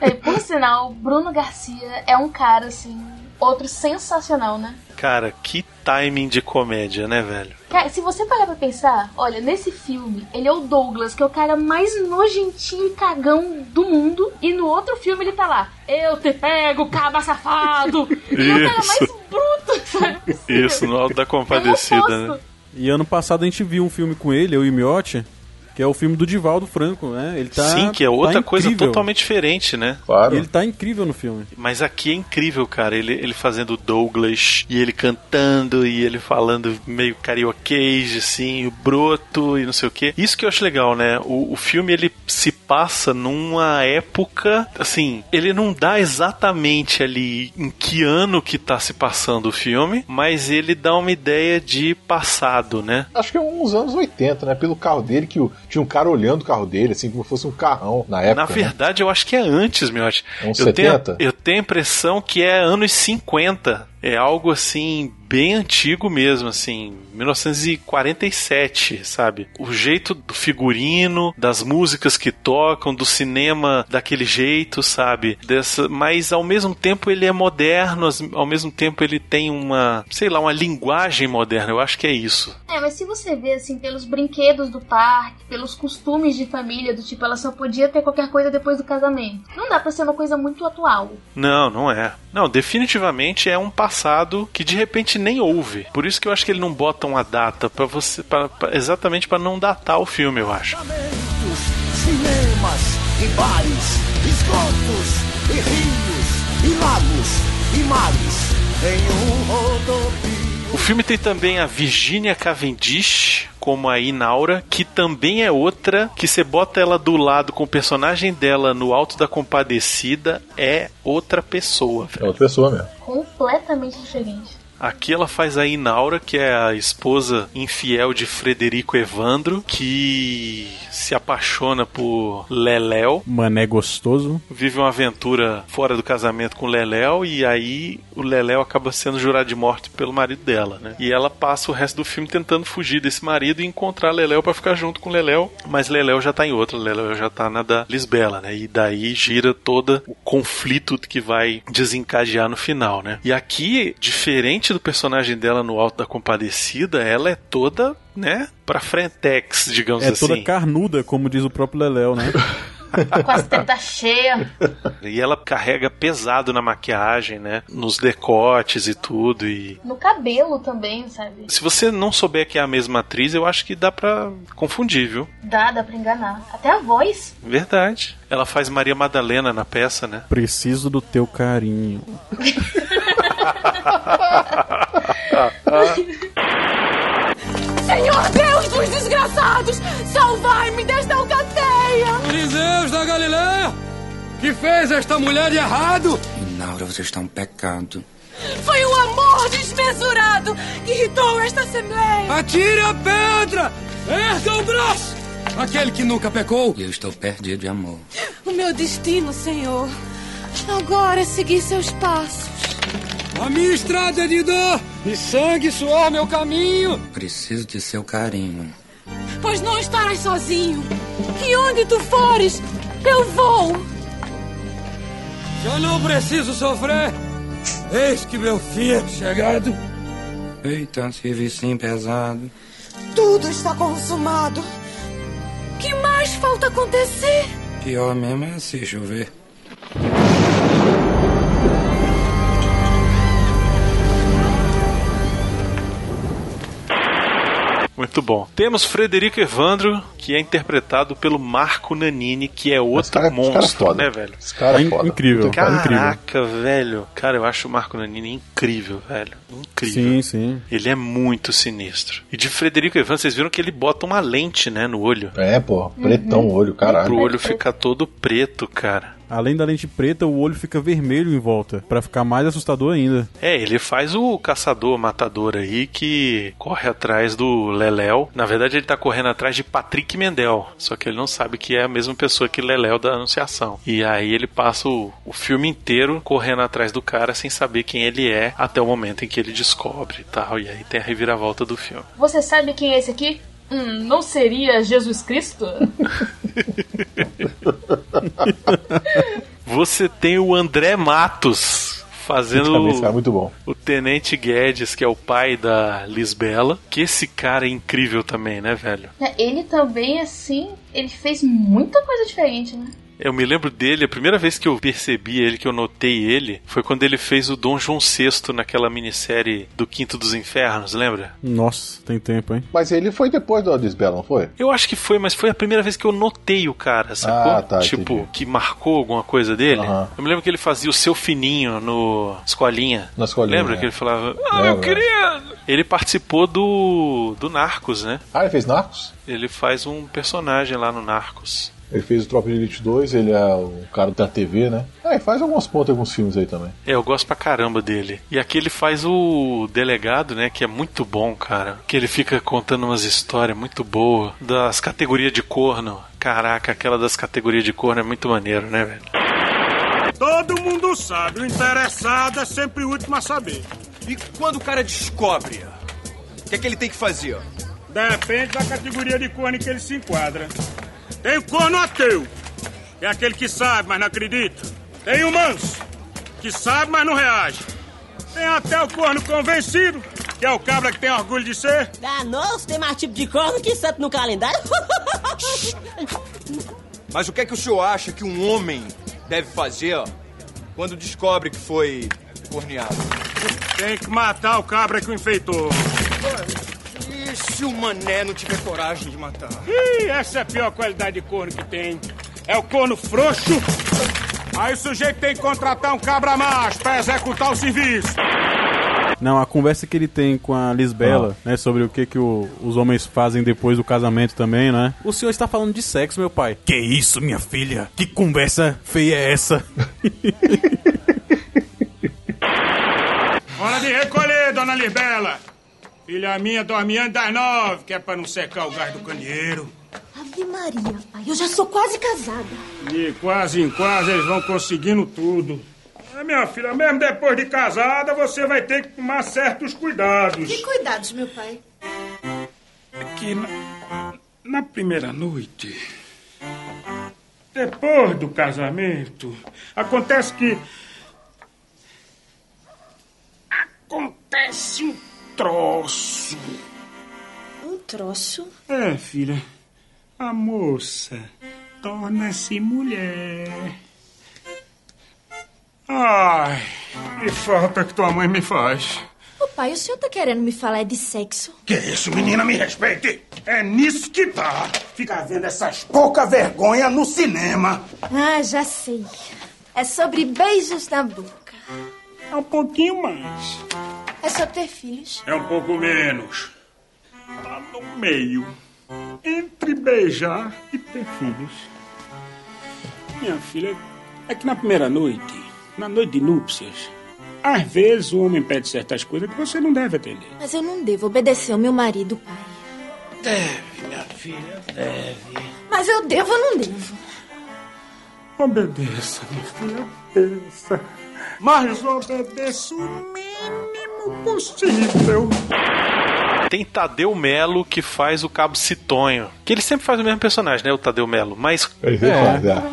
Speaker 12: É, por sinal, Bruno Garcia é um cara, assim, outro sensacional, né?
Speaker 7: Cara, que timing de comédia, né, velho?
Speaker 12: Cara, se você parar pra pensar, olha, nesse filme, ele é o Douglas, que é o cara mais nojentinho e cagão do mundo. E no outro filme ele tá lá, eu te pego, caba safado. E é o cara mais
Speaker 7: Isso.
Speaker 12: bruto, sabe?
Speaker 7: Isso, no alto da compadecida, né?
Speaker 5: E ano passado a gente viu um filme com ele, eu e o Miotti, que é o filme do Divaldo Franco, né? Ele tá
Speaker 7: Sim, que é outra
Speaker 5: tá
Speaker 7: coisa
Speaker 5: incrível.
Speaker 7: totalmente diferente, né?
Speaker 4: Claro.
Speaker 5: Ele tá incrível no filme.
Speaker 7: Mas aqui é incrível, cara. Ele, ele fazendo Douglas e ele cantando e ele falando meio carioquês, assim, o broto e não sei o que. Isso que eu acho legal, né? O, o filme ele se passa numa época, assim, ele não dá exatamente ali em que ano que tá se passando o filme, mas ele dá uma ideia de passado, né?
Speaker 4: Acho que é uns anos 80, né? Pelo carro dele, que o- tinha um cara olhando o carro dele, assim, como se fosse um carrão na época.
Speaker 7: Na
Speaker 4: né?
Speaker 7: verdade, eu acho que é antes, meu.
Speaker 4: Uns
Speaker 7: eu, tenho,
Speaker 4: 70?
Speaker 7: eu tenho a impressão que é anos 50. É algo assim bem antigo mesmo, assim, 1947, sabe? O jeito do figurino, das músicas que tocam, do cinema daquele jeito, sabe? Dessa, mas ao mesmo tempo ele é moderno, ao mesmo tempo ele tem uma, sei lá, uma linguagem moderna. Eu acho que é isso.
Speaker 12: É, mas se você vê assim pelos brinquedos do parque, pelos costumes de família, do tipo ela só podia ter qualquer coisa depois do casamento. Não dá para ser uma coisa muito atual.
Speaker 7: Não, não é. Não, definitivamente é um passado que de repente nem houve. Por isso que eu acho que ele não bota uma data para você, pra, pra, exatamente para não datar o filme, eu acho.
Speaker 11: Cinemas e bares, esgotos e rios e lagos e mares em um rodopio.
Speaker 7: O filme tem também a Virginia Cavendish como a Inaura, que também é outra que você bota ela do lado com o personagem dela no Alto da Compadecida é outra pessoa.
Speaker 4: Velho. É outra pessoa mesmo.
Speaker 12: Completamente diferente.
Speaker 7: Aqui ela faz a Inaura, que é a esposa infiel de Frederico Evandro, que se apaixona por Leléu.
Speaker 5: Mané gostoso.
Speaker 7: Vive uma aventura fora do casamento com Leléu e aí o Leléu acaba sendo jurado de morte pelo marido dela, né? E ela passa o resto do filme tentando fugir desse marido e encontrar Leléu para ficar junto com Leléu, mas Leléu já tá em outra, Leléu já tá na da Lisbela, né? E daí gira todo o conflito que vai desencadear no final, né? E aqui, diferente do personagem dela no Alto da Compadecida, ela é toda, né, pra frentex, digamos
Speaker 5: é
Speaker 7: assim.
Speaker 5: É toda carnuda, como diz o próprio Leléu, né?
Speaker 12: Com as tetas cheias.
Speaker 7: E ela carrega pesado na maquiagem, né? Nos decotes e tudo. E...
Speaker 12: No cabelo também, sabe?
Speaker 7: Se você não souber que é a mesma atriz, eu acho que dá pra confundir, viu?
Speaker 12: Dá, dá pra enganar. Até a voz.
Speaker 7: Verdade. Ela faz Maria Madalena na peça, né?
Speaker 5: Preciso do teu carinho.
Speaker 16: Senhor Deus dos desgraçados, salvai-me desta alcateia!
Speaker 10: Fariseus da Galileia, que fez esta mulher de errado?
Speaker 9: Inaura, você está um pecado.
Speaker 16: Foi o amor desmesurado que irritou esta assembleia!
Speaker 10: Atire a pedra! Erga o braço! Aquele que nunca pecou.
Speaker 9: E eu estou perdido de amor.
Speaker 16: O meu destino, Senhor, agora é seguir seus passos.
Speaker 10: A minha estrada é de dor e sangue suor meu caminho.
Speaker 9: Preciso de seu carinho.
Speaker 16: Pois não estarás sozinho. E onde tu fores, eu vou.
Speaker 10: Já não preciso sofrer. Eis que meu fim é chegado.
Speaker 9: Eita, serviço pesado.
Speaker 16: Tudo está consumado. Que mais falta acontecer?
Speaker 9: Pior mesmo é se chover.
Speaker 7: Muito bom. Temos Frederico Evandro, que é interpretado pelo Marco Nanini, que é outro cara, monstro, cara né, velho?
Speaker 4: Esse cara é foda.
Speaker 5: incrível.
Speaker 7: Caraca,
Speaker 5: incrível.
Speaker 7: velho. Cara, eu acho o Marco Nanini incrível, velho. Incrível.
Speaker 5: Sim, sim.
Speaker 7: Ele é muito sinistro. E de Frederico Evandro, vocês viram que ele bota uma lente, né, no olho.
Speaker 4: É, pô. Pretão o olho, caralho.
Speaker 7: Pro olho ficar todo preto, cara.
Speaker 5: Além da lente preta, o olho fica vermelho em volta, para ficar mais assustador ainda.
Speaker 7: É, ele faz o caçador matador aí que corre atrás do Leléu. Na verdade, ele tá correndo atrás de Patrick Mendel, só que ele não sabe que é a mesma pessoa que Leléu da Anunciação. E aí ele passa o, o filme inteiro correndo atrás do cara sem saber quem ele é, até o momento em que ele descobre e tal. E aí tem a reviravolta do filme.
Speaker 12: Você sabe quem é esse aqui? Hum, não seria Jesus Cristo?
Speaker 7: Você tem o André Matos fazendo
Speaker 4: é muito bom.
Speaker 7: o Tenente Guedes, que é o pai da Lisbela. Que esse cara é incrível também, né, velho?
Speaker 12: Ele também, assim, ele fez muita coisa diferente, né?
Speaker 7: Eu me lembro dele, a primeira vez que eu percebi ele, que eu notei ele, foi quando ele fez o Dom João VI naquela minissérie do Quinto dos Infernos, lembra?
Speaker 5: Nossa, tem tempo, hein?
Speaker 4: Mas ele foi depois do Lisbela, não foi?
Speaker 7: Eu acho que foi, mas foi a primeira vez que eu notei o cara, sacou?
Speaker 4: Ah, tá,
Speaker 7: tipo,
Speaker 4: entendi.
Speaker 7: que marcou alguma coisa dele.
Speaker 4: Aham.
Speaker 7: Eu me lembro que ele fazia o seu fininho no Escolinha.
Speaker 4: Na escolinha,
Speaker 7: Lembra
Speaker 4: é.
Speaker 7: que ele falava, ah, eu queria... Ele participou do, do Narcos, né?
Speaker 4: Ah, ele fez Narcos?
Speaker 7: Ele faz um personagem lá no Narcos.
Speaker 4: Ele fez o Tropa de Elite 2, ele é o cara da TV, né? Ah, ele faz algumas pontas em alguns filmes aí também.
Speaker 7: É, eu gosto pra caramba dele. E aqui ele faz o delegado, né? Que é muito bom, cara. Que ele fica contando umas histórias muito boas das categorias de corno. Caraca, aquela das categorias de corno é muito maneiro, né, velho?
Speaker 18: Todo mundo sabe, o interessado é sempre o último a saber.
Speaker 2: E quando o cara descobre, o que é que ele tem que fazer?
Speaker 18: Depende da categoria de corno em que ele se enquadra. Tem o corno ateu, que é aquele que sabe, mas não acredita. Tem o manso, que sabe, mas não reage. Tem até o corno convencido, que é o cabra que tem orgulho de ser.
Speaker 13: Danou-se, tem mais tipo de corno que santo no calendário.
Speaker 2: Mas o que é que o senhor acha que um homem deve fazer quando descobre que foi corneado?
Speaker 18: Tem que matar o cabra que o enfeitou.
Speaker 2: E se o mané não tiver coragem de matar?
Speaker 18: Ih, essa é a pior qualidade de corno que tem. É o corno frouxo. Aí o sujeito tem que contratar um cabra macho pra executar o serviço.
Speaker 5: Não, a conversa que ele tem com a Lisbela, né, sobre o que, que o- os homens fazem depois do casamento também, né? O senhor está falando de sexo, meu pai. Que isso, minha filha? Que conversa feia é essa?
Speaker 18: Hora de recolher, dona Lisbela. Filha minha dorme antes das nove, que é pra não secar o gás do candeeiro.
Speaker 3: Ave Maria, pai, eu já sou quase casada.
Speaker 18: E quase em quase eles vão conseguindo tudo. Ah, minha filha, mesmo depois de casada, você vai ter que tomar certos cuidados.
Speaker 19: Que cuidados, meu pai?
Speaker 18: Que na, na primeira noite, depois do casamento, acontece que. Acontece um troço.
Speaker 19: Um troço?
Speaker 18: É, filha. A moça torna-se mulher. Ai, que falta que tua mãe me faz.
Speaker 3: Ô pai, o senhor tá querendo me falar de sexo?
Speaker 18: Que isso, menina, me respeite. É nisso que tá. Fica vendo essas pouca vergonha no cinema.
Speaker 3: Ah, já sei. É sobre beijos na boca.
Speaker 18: É um pouquinho mais.
Speaker 3: É sobre ter filhos.
Speaker 18: É um pouco menos. Tá no meio. Entre beijar e ter filhos. Minha filha, é que na primeira noite, na noite de núpcias, às vezes o homem pede certas coisas que você não deve atender.
Speaker 3: Mas eu não devo obedecer ao meu marido, pai.
Speaker 18: Deve, minha filha, deve.
Speaker 3: Mas eu devo ou não devo?
Speaker 18: Obedeça, minha filha, obedeça. Mas obedeça o mínimo possível.
Speaker 7: Tem Tadeu Melo que faz o Cabo Citonho. Que ele sempre faz o mesmo personagem, né? O Tadeu Melo. Mas.
Speaker 4: Faz, é.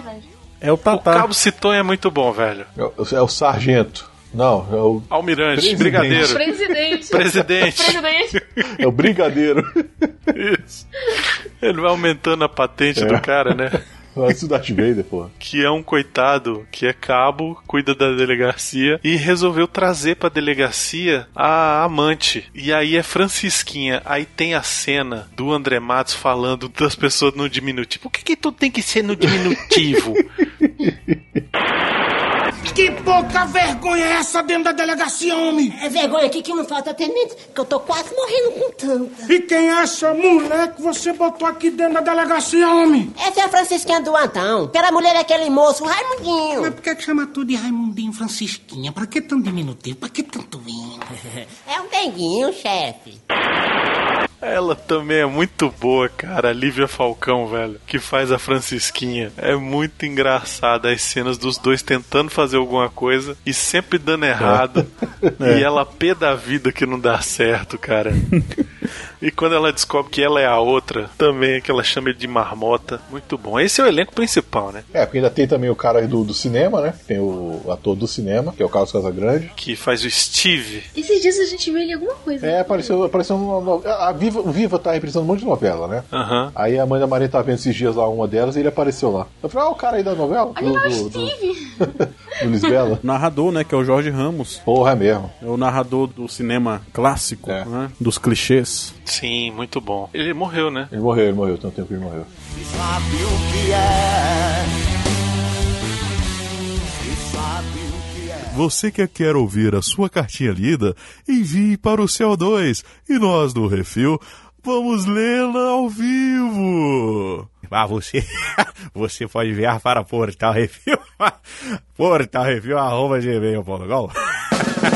Speaker 5: É o
Speaker 7: O Cabo Citonho é muito bom, velho.
Speaker 4: É o, é o sargento. Não, é o.
Speaker 7: Almirante,
Speaker 4: Presidente.
Speaker 7: brigadeiro.
Speaker 12: Presidente.
Speaker 7: Presidente.
Speaker 12: Presidente.
Speaker 4: É o brigadeiro.
Speaker 7: Isso. Ele vai aumentando a patente
Speaker 4: É.
Speaker 7: do cara, né?
Speaker 4: Antes do Darth Vader, pô.
Speaker 7: Que é um coitado que é cabo, cuida da delegacia e resolveu trazer pra delegacia a amante. E aí é Francisquinha. Aí tem a cena do André Matos falando das pessoas no diminutivo. Por que, que tudo tem que ser no diminutivo?
Speaker 18: Que pouca vergonha é essa dentro da delegacia, homem?
Speaker 13: É vergonha aqui que não falta, tenente, que eu tô quase morrendo com tanta.
Speaker 18: E quem é essa mulher que você botou aqui dentro da delegacia, homem?
Speaker 13: Essa é a Francisquinha do Antão. Aquela mulher é aquele moço, o Raimundinho.
Speaker 18: Mas por que, que chama tudo de Raimundinho Francisquinha? Pra que tão diminutivo? Pra que tanto vinho?
Speaker 13: É um denguinho, chefe.
Speaker 7: Ela também é muito boa, cara. A Lívia Falcão, velho, que faz a Francisquinha. É muito engraçada as cenas dos dois tentando fazer alguma coisa e sempre dando errado.
Speaker 5: É.
Speaker 7: E ela pé da vida que não dá certo, cara. E quando ela descobre que ela é a outra, também é que ela chama ele de marmota. Muito bom. Esse é o elenco principal, né?
Speaker 4: É, porque ainda tem também o cara do, do cinema, né? Tem o ator do cinema, que é o Carlos Casagrande.
Speaker 7: Que faz o Steve.
Speaker 12: Esses dias a gente viu ele em alguma coisa.
Speaker 4: É, apareceu, apareceu uma no- A Viva, o Viva tá reprisando um monte de novela, né?
Speaker 7: Aham.
Speaker 4: Aí a mãe da Maria tá vendo esses dias lá uma delas e ele apareceu lá. Eu falei, ah, o cara aí da novela?
Speaker 12: Olha
Speaker 4: do,
Speaker 12: o
Speaker 4: do,
Speaker 12: Steve.
Speaker 4: do Lisbela.
Speaker 5: O narrador, né, que é o Jorge Ramos.
Speaker 4: Porra, é mesmo.
Speaker 5: É o narrador do cinema clássico, né? Dos clichês.
Speaker 7: Sim, muito bom. Ele morreu, né?
Speaker 4: Ele morreu, ele morreu, tem um tempo que ele morreu.
Speaker 11: Sabe o que é? Se sabe o que é?
Speaker 20: Você que quer ouvir a sua cartinha lida, envie para o CO2 e nós do Refil vamos lê-la ao vivo.
Speaker 21: Ah, você, você pode enviar para Portal Refil, Portal Refil, arroba gmail.com.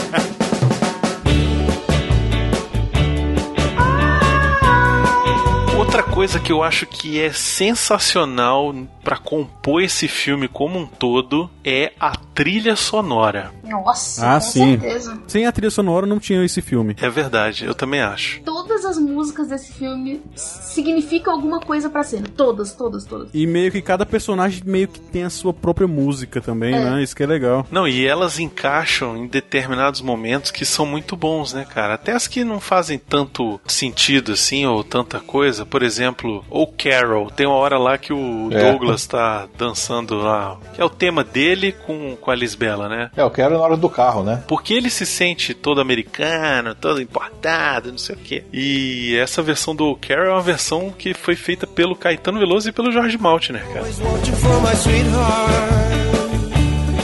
Speaker 7: coisa que eu acho que é sensacional pra compor esse filme como um todo é a trilha sonora.
Speaker 12: Nossa,
Speaker 5: Ah,
Speaker 12: com
Speaker 5: sim.
Speaker 12: certeza.
Speaker 5: Sem a trilha sonora não tinha esse filme.
Speaker 7: É verdade, eu também acho.
Speaker 12: Todas as músicas desse filme significam alguma coisa pra cena. Todas, todas, todas.
Speaker 5: E meio que cada personagem meio que tem a sua própria música também,
Speaker 12: É.
Speaker 5: né? Isso que é legal.
Speaker 7: Não, e elas encaixam em determinados momentos que são muito bons, né, cara? Até as que não fazem tanto sentido assim, ou tanta coisa. Por exemplo, o Carol. Tem uma hora lá que o
Speaker 4: É.
Speaker 7: Douglas tá dançando lá. Que é o tema dele com, com a Lisbela, né?
Speaker 4: É, eu quero na hora do carro, né?
Speaker 7: Porque ele se sente todo americano, todo importado, não sei o quê. E essa versão do Carol é uma versão que foi feita pelo Caetano Veloso e pelo Jorge Maltner, cara.
Speaker 11: Want you for my sweetheart,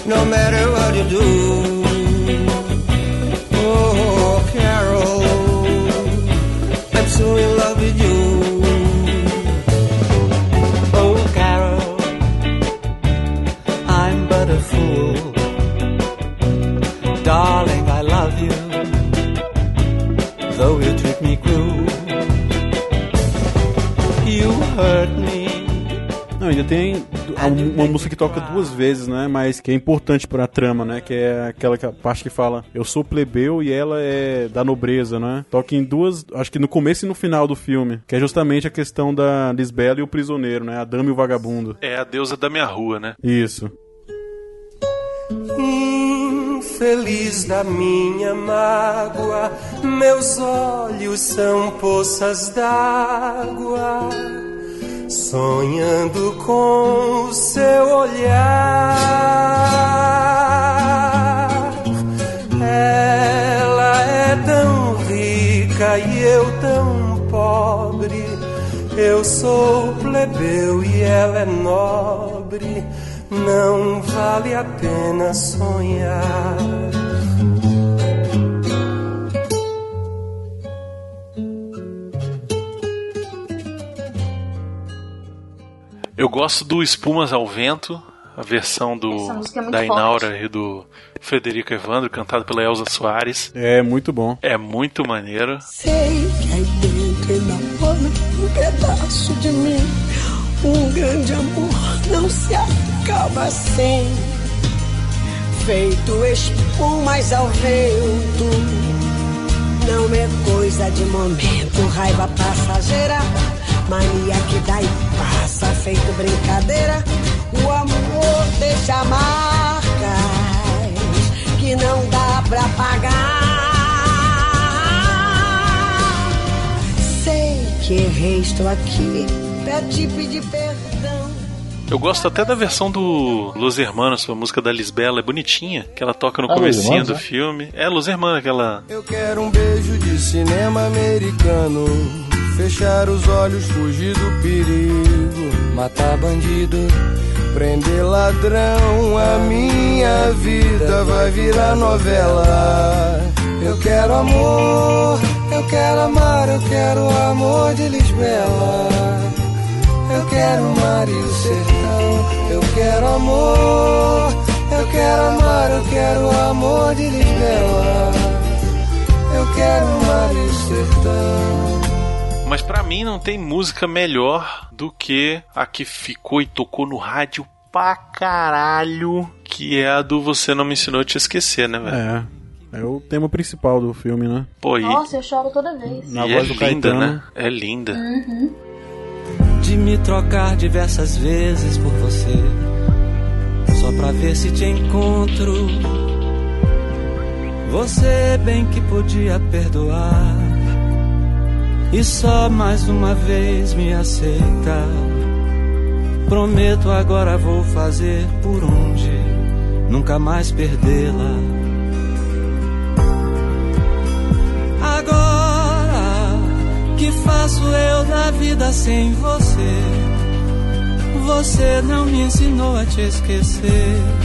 Speaker 11: no matter what you do. Oh, Carol, I'm so in love with you.
Speaker 5: Tem uma, uma música que toca duas vezes, né? Mas que é importante pra trama, né? Que é aquela que- parte que fala Eu sou plebeu e ela é da nobreza, né? Toca em duas, acho que no começo e no final do filme. Que é justamente a questão da Lisbela e o prisioneiro, né? A dama e o vagabundo.
Speaker 7: É a deusa da minha rua, né?
Speaker 5: Isso.
Speaker 9: Infeliz da minha mágoa, meus olhos são poças d'água, sonhando com o seu olhar. Ela é tão rica e eu tão pobre. Eu sou plebeu e ela é nobre. Não vale a pena sonhar.
Speaker 7: Eu gosto do Espumas ao Vento, a versão do
Speaker 12: é
Speaker 7: da
Speaker 12: forte.
Speaker 7: Inaura e do Frederico Evandro, cantado pela Elza Soares.
Speaker 5: É muito bom.
Speaker 7: É muito maneiro.
Speaker 11: Sei que aí dentro enamora um pedaço de mim. Um grande amor não se acaba assim. Feito espumas ao vento. Não é coisa de momento, raiva passageira. Mania que dá e passa, feito brincadeira. O amor deixa marcas que não dá pra pagar. Sei que errei, estou aqui pra te pedir perdão.
Speaker 7: Eu gosto até da versão do Los Hermanos, a música da Lisbela, é bonitinha, que ela toca no
Speaker 11: Ah,
Speaker 7: comecinho
Speaker 11: Hermanos,
Speaker 7: do
Speaker 11: é?
Speaker 7: filme. É, Los Hermanos, aquela...
Speaker 11: Eu quero um beijo de cinema americano. Fechar os olhos, fugir do perigo. Matar bandido, prender ladrão. A minha vida vai virar novela. Eu quero amor, eu quero amar, eu quero o amor de Lisbela. Eu quero o mar e o sertão. Eu quero amor, eu quero amar, eu quero o amor de Lisbela. Eu quero o mar e o sertão.
Speaker 7: Mas pra mim não tem música melhor do que a que ficou e tocou no rádio pra caralho, que é a do Você Não Me Ensinou a Te Esquecer, né, velho?
Speaker 5: É. É o tema principal do filme, né?
Speaker 7: Pô, e,
Speaker 12: Nossa, eu choro toda vez.
Speaker 5: Na
Speaker 7: e é
Speaker 5: voz do
Speaker 7: linda,
Speaker 5: Caetano.
Speaker 7: né? É linda.
Speaker 12: Uhum.
Speaker 9: de me trocar diversas vezes por você, só pra ver se te encontro. Você bem que podia perdoar e só mais uma vez me aceitar. Prometo agora vou fazer por onde nunca mais perdê-la. Agora que faço eu da vida sem você? Você não me ensinou a te esquecer.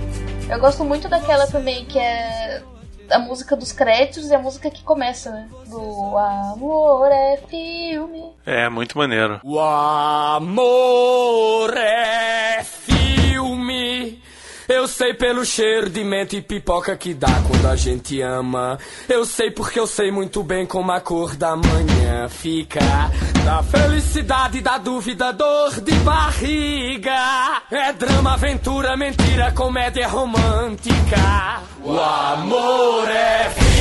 Speaker 12: Eu gosto muito daquela também que é a música dos créditos e a música que começa, né? Do Amor é filme.
Speaker 7: É, muito maneiro.
Speaker 10: O amor é filme. Eu sei pelo cheiro de menta e pipoca que dá quando a gente ama. Eu sei porque eu sei muito bem como a cor da manhã fica. Da felicidade, da dúvida, dor de barriga. É drama, aventura, mentira, comédia romântica. O amor é filme.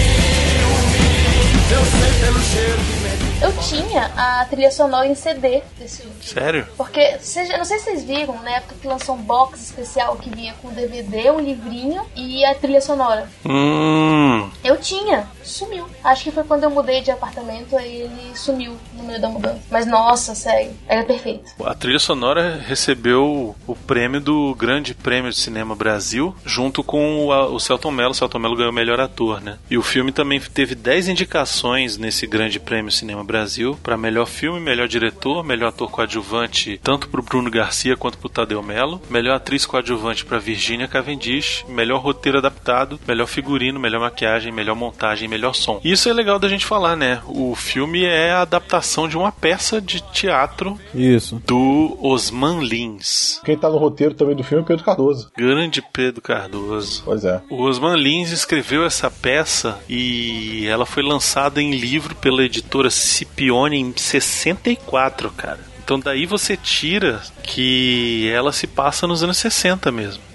Speaker 10: Eu sei pelo cheiro de.
Speaker 12: Eu tinha a trilha sonora em CD desse filme.
Speaker 7: Sério?
Speaker 12: Porque, seja, não sei se vocês viram, na época que lançou um box especial que vinha com DVD, um livrinho e a trilha sonora.
Speaker 7: Hum.
Speaker 12: Eu tinha, sumiu. Acho que foi quando eu mudei de apartamento, aí ele sumiu no meio da mudança. Mas nossa, sério, era perfeito.
Speaker 7: A trilha sonora recebeu o prêmio do Grande Prêmio de Cinema Brasil, junto com o, o Celton Mello. O Celton Mello ganhou o melhor ator, né? E o filme também teve 10 indicações nesse Grande Prêmio Cinema Brasil para melhor filme, melhor diretor, melhor ator coadjuvante, tanto pro Bruno Garcia quanto pro Tadeu Mello, melhor atriz coadjuvante para Virginia Cavendish, melhor roteiro adaptado, melhor figurino, melhor maquiagem, melhor montagem, melhor som. Isso é legal da gente falar, né? O filme é a adaptação de uma peça de teatro
Speaker 5: Isso.
Speaker 7: do Osman Lins.
Speaker 4: Quem tá no roteiro também do filme é Pedro Cardoso.
Speaker 7: Grande Pedro Cardoso.
Speaker 4: Pois é.
Speaker 7: O Osman Lins escreveu essa peça e ela foi lançada em livro pela editora Scipione em 64, cara. Então daí você tira que ela se passa nos anos 60 mesmo.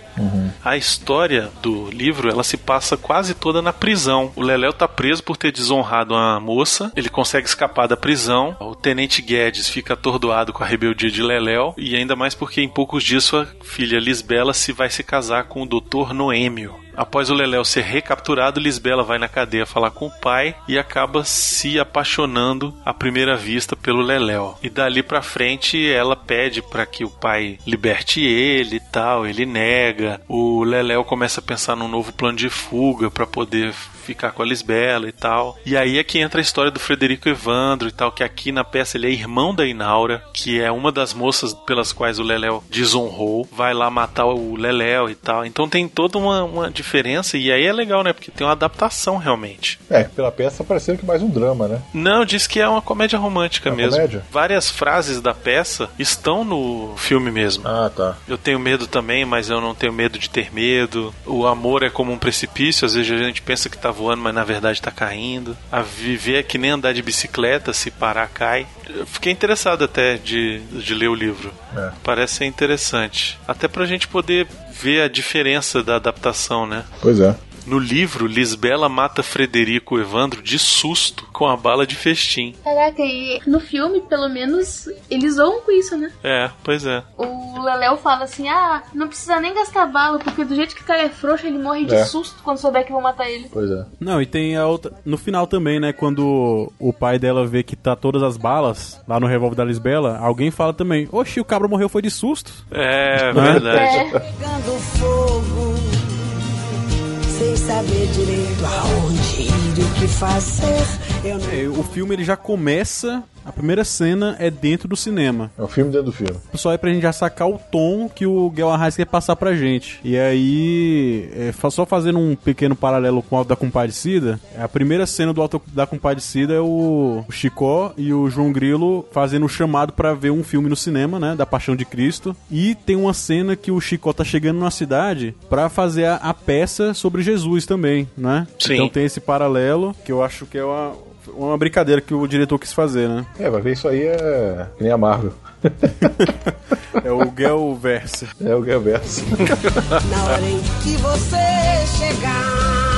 Speaker 7: A história do livro, ela se passa quase toda na prisão. O Leléu tá preso por ter desonrado uma moça, ele consegue escapar da prisão. O Tenente Guedes fica atordoado com a rebeldia de Leléu e ainda mais porque em poucos dias sua filha Lisbela se vai se casar com o Dr. Noêmio. Após o Leléu ser recapturado, Lisbela vai na cadeia falar com o pai e acaba se apaixonando à primeira vista pelo Leléu. E dali pra frente ela pede para que o pai liberte ele e tal, ele nega. O Leléu começa a pensar num novo plano de fuga para poder ficar com a Lisbela e tal. E aí é que entra a história do Frederico Evandro e tal, que aqui na peça ele é irmão da Inaura, que é uma das moças pelas quais o Leléu desonrou, vai lá matar o Leléu e tal. Então tem toda uma, uma diferença e aí é legal, né? Porque tem uma adaptação realmente.
Speaker 4: É, pela peça parecendo que mais um drama, né?
Speaker 7: Não, diz que é uma comédia romântica
Speaker 4: É
Speaker 7: mesmo.
Speaker 4: comédia?
Speaker 7: Várias frases da peça estão no filme mesmo.
Speaker 4: Ah, tá.
Speaker 7: Eu tenho medo também, mas eu não tenho medo de ter medo. O amor é como um precipício, às vezes a gente pensa que tá voando, mas na verdade tá caindo. A viver é que nem andar de bicicleta, se parar cai. Eu fiquei interessado até de, de ler o livro.
Speaker 4: É.
Speaker 7: Parece ser interessante. Até pra gente poder ver a diferença da adaptação, né?
Speaker 4: Pois é.
Speaker 7: No livro, Lisbela mata Frederico Evandro de susto com a bala de festim.
Speaker 12: Caraca, e no filme, pelo menos, eles zoam com isso, né?
Speaker 7: É, pois é.
Speaker 12: O Leléo fala assim: ah, não precisa nem gastar bala, porque do jeito que o cara é frouxo, ele morre de
Speaker 5: É.
Speaker 12: susto quando souber que vão matar ele.
Speaker 4: Pois é.
Speaker 5: Não, e tem a outra. No final também, né? Quando o pai dela vê que tá todas as balas lá no revólver da Lisbela, alguém fala também: Oxi, o cabra morreu foi de susto.
Speaker 7: É,
Speaker 5: Né?
Speaker 7: verdade.
Speaker 11: Pegando fogo, saber direito aonde o que fazer. Eu não
Speaker 5: É, o filme ele já começa. A primeira cena é dentro do cinema.
Speaker 4: É o filme dentro do filme.
Speaker 5: Só é pra gente já sacar o tom que o Guel Arraes quer passar pra gente. E aí, é, só fazendo um pequeno paralelo com o Alto da Compadecida, a primeira cena do Alto da Compadecida é o o Chicó e o João Grilo fazendo o chamado pra ver um filme no cinema, né, da Paixão de Cristo. E tem uma cena que o Chicó tá chegando na cidade pra fazer a, a peça sobre Jesus também, né?
Speaker 7: Sim.
Speaker 5: Então tem esse paralelo que eu acho que é uma, uma brincadeira que o diretor quis fazer, né?
Speaker 4: É, vai ver isso aí é que nem a Marvel.
Speaker 5: É o Guel Verse.
Speaker 4: É o Guelverso.
Speaker 11: Na hora em que você chegar.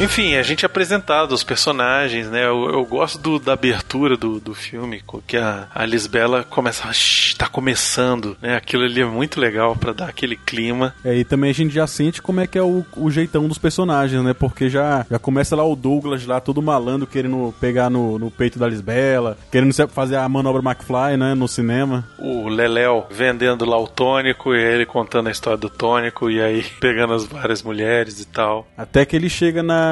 Speaker 7: Enfim, a gente é apresentado os personagens, né? Eu, eu gosto do- da abertura do, do filme, que a, a Lisbela começa, "Shh, tá começando, né? Aquilo ali é muito legal pra dar aquele clima.
Speaker 5: É, e também a gente já sente como é que é o, o jeitão dos personagens, né? Porque já, já começa lá o Douglas lá, todo malandro, querendo pegar no, no peito da Lisbela, querendo fazer a manobra McFly, né? No cinema.
Speaker 7: O Leléu vendendo lá o tônico e ele contando a história do tônico e aí pegando as várias mulheres e tal.
Speaker 5: Até que ele chega na,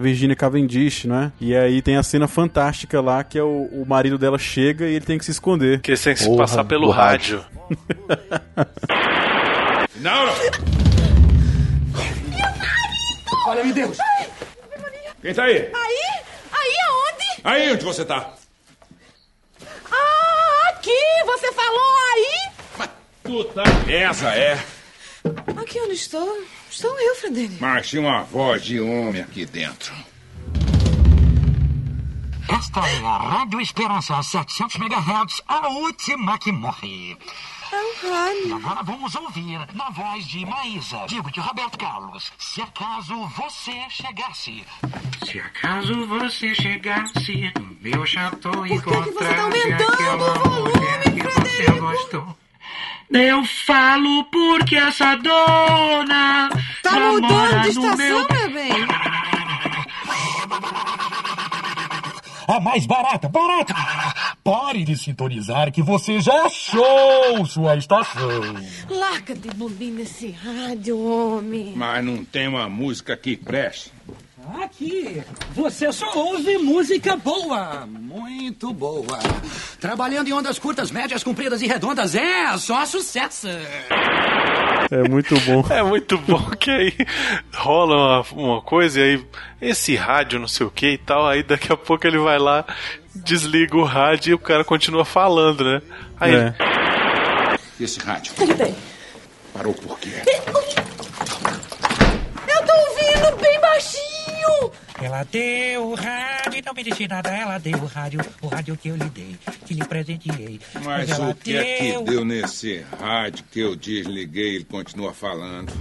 Speaker 5: Virginia Cavendish, não é? E aí tem a cena fantástica lá que é o, o marido dela chega e ele tem que se esconder.
Speaker 7: Que têm que se passar pelo rádio.
Speaker 18: Não, não.
Speaker 10: Olha, meu Deus!
Speaker 18: Quem tá aí?
Speaker 22: Aí? Aí aonde?
Speaker 18: Aí onde você tá?
Speaker 22: Ah, aqui! Você falou aí?
Speaker 18: Tu tá. Essa é.
Speaker 22: Aqui onde estou? Estou eu, Frederico.
Speaker 18: Mas tinha uma voz de homem aqui dentro.
Speaker 15: Esta é a Rádio Esperança 700 MHz, a última que morre.
Speaker 22: É o rádio.
Speaker 15: E agora vamos ouvir, na voz de Maísa, digo de Roberto Carlos, se acaso você chegasse. Se acaso você chegasse no meu chateau e
Speaker 22: Por que que você tá
Speaker 15: encontrasse
Speaker 22: aumentando o volume,
Speaker 15: mulher que você gostou. Eu falo porque essa dona
Speaker 22: Tá mudando de estação,
Speaker 15: meu...
Speaker 22: meu bem?
Speaker 15: A mais barata, barata! Pare de sintonizar que você já achou sua estação.
Speaker 22: Larga de bobina esse rádio, homem.
Speaker 18: Mas não tem uma música que preste.
Speaker 10: Aqui, você só ouve música boa, muito boa. Trabalhando em ondas curtas, médias, compridas e redondas, é só sucesso.
Speaker 5: É muito bom.
Speaker 7: É muito bom que aí rola uma, uma coisa e aí esse rádio não sei o que e tal, aí daqui a pouco ele vai lá, desliga o rádio e o cara continua falando, né? Aí
Speaker 5: É.
Speaker 18: Esse rádio.
Speaker 22: Tudo bem.
Speaker 18: Parou por quê?
Speaker 22: Eu tô ouvindo bem baixinho.
Speaker 15: Ela deu o rádio, não me disse nada, ela deu o rádio, o rádio que eu lhe dei, que lhe presenteei.
Speaker 18: Mas
Speaker 15: ela
Speaker 18: o que é que
Speaker 15: deu-
Speaker 18: deu nesse rádio que eu desliguei ele continua falando?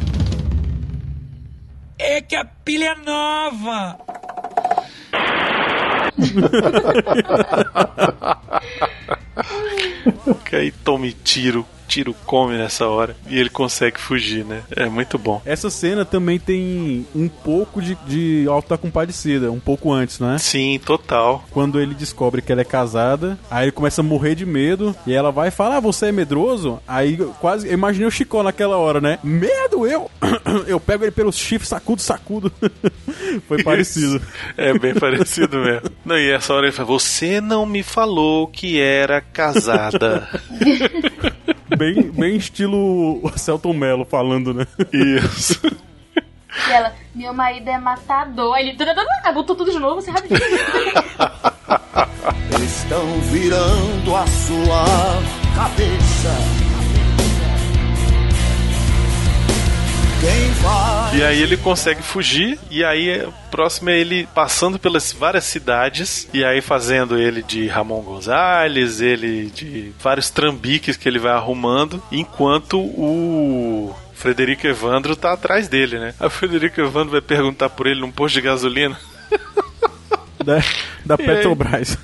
Speaker 15: É que a pilha é nova.
Speaker 7: que aí tome tiro, tiro come nessa hora e ele consegue fugir, né? É muito bom.
Speaker 5: Essa cena também tem um pouco de, de Alta Compadecida, um pouco antes, não é?
Speaker 7: Sim, total.
Speaker 5: Quando ele descobre que ela é casada, aí ele começa a morrer de medo, e ela vai falar, ah, você é medroso? Aí quase, eu imaginei o Chicó naquela hora, né? Medo, eu! Eu pego ele pelos chifres, sacudo, sacudo. Foi parecido.
Speaker 7: É bem parecido mesmo. Não, e essa hora ele fala: Você não me falou que era casada.
Speaker 5: Bem, bem estilo Celton Mello falando, né?
Speaker 7: Isso.
Speaker 12: E ela, meu marido é matador. Aí ele acabou tudo de novo, você rapidinho.
Speaker 11: Estão virando a sua cabeça.
Speaker 7: E aí ele consegue fugir, e aí o próximo é ele passando pelas várias cidades, e aí fazendo ele de Ramon Gonzalez, ele de vários trambiques que ele vai arrumando, enquanto o Frederico Evandro tá atrás dele, né? Aí o Frederico Evandro vai perguntar por ele num posto de gasolina.
Speaker 5: Da, da
Speaker 7: E aí?
Speaker 5: Petrobras.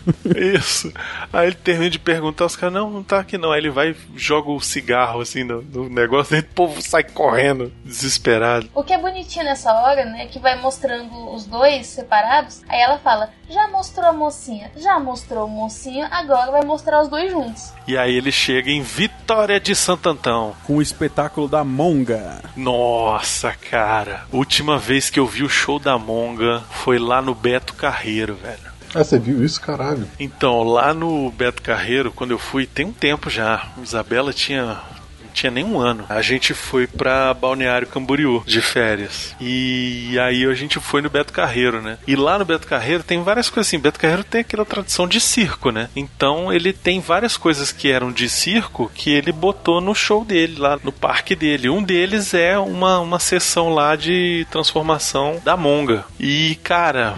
Speaker 7: Isso. Aí ele termina de perguntar, os caras, não, não tá aqui não. Aí ele vai e joga o cigarro assim no, no negócio, aí o povo sai correndo, desesperado.
Speaker 12: O que é bonitinho nessa hora, né, que vai mostrando os dois separados. Aí ela fala: Já mostrou a mocinha, já mostrou o mocinho, agora vai mostrar os dois juntos.
Speaker 7: E aí ele chega em Vitória de Santo Antão.
Speaker 5: Com o espetáculo da Monga.
Speaker 7: Nossa, cara. Última vez que eu vi o show da Monga foi lá no Beto Carreiro, velho.
Speaker 4: Ah, você viu isso, caralho?
Speaker 7: Então, lá no Beto Carreiro, quando eu fui, tem um tempo já. Isabela tinha não tinha nem um ano. A gente foi pra Balneário Camboriú de férias. E aí a gente foi no Beto Carreiro, né? E lá no Beto Carreiro tem várias coisas assim. Beto Carreiro tem aquela tradição de circo, né? Então ele tem várias coisas que eram de circo que ele botou no show dele, lá no parque dele. Um deles é uma, uma sessão lá de transformação da monga. E, cara,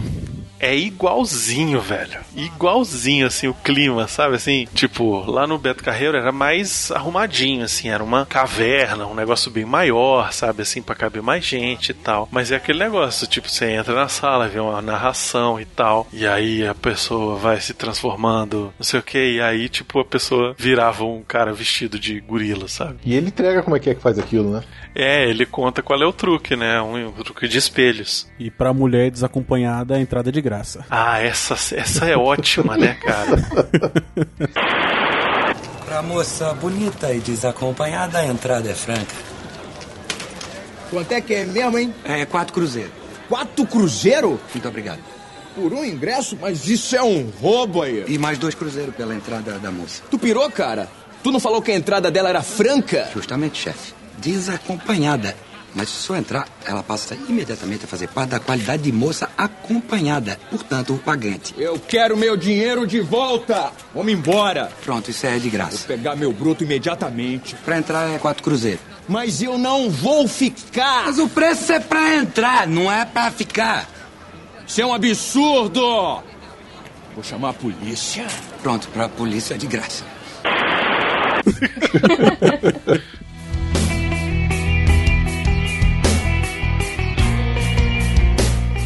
Speaker 7: é igualzinho, velho. Igualzinho, assim, o clima, sabe? Assim, tipo, lá no Beto Carreiro era mais arrumadinho, assim, era uma caverna, um negócio bem maior, sabe? Assim, pra caber mais gente e tal. Mas é aquele negócio, tipo, você entra na sala, vê uma narração e tal, e aí a pessoa vai se transformando, não sei o que, e aí, tipo, a pessoa virava um cara vestido de gorila, sabe?
Speaker 4: E ele entrega como é que é que faz aquilo, né?
Speaker 7: É, ele conta qual é o truque, né? Um, um truque de espelhos.
Speaker 5: E pra mulher desacompanhada, a entrada é de graça.
Speaker 7: Ah, essa, essa é ótima, né, cara?
Speaker 17: Pra moça bonita e desacompanhada, a entrada é franca.
Speaker 10: Quanto é que é mesmo, hein?
Speaker 17: É quatro cruzeiros.
Speaker 2: Quatro cruzeiro?
Speaker 17: Muito obrigado.
Speaker 2: Por um ingresso? Mas isso é um roubo aí.
Speaker 17: E mais dois cruzeiros pela entrada da moça.
Speaker 2: Tu pirou, cara? Tu não falou que a entrada dela era franca?
Speaker 17: Justamente, chefe. Desacompanhada. Mas se só entrar, ela passa imediatamente a fazer parte da qualidade de moça acompanhada. Portanto, o pagante.
Speaker 2: Eu quero meu dinheiro de volta! Vamos embora!
Speaker 17: Pronto, isso é de graça.
Speaker 2: Vou pegar meu bruto imediatamente.
Speaker 17: Pra entrar é quatro cruzeiros.
Speaker 2: Mas eu não vou ficar!
Speaker 17: Mas o preço é pra entrar, não é pra ficar.
Speaker 2: Isso é um absurdo! Vou chamar a polícia.
Speaker 17: Pronto, pra polícia é de graça.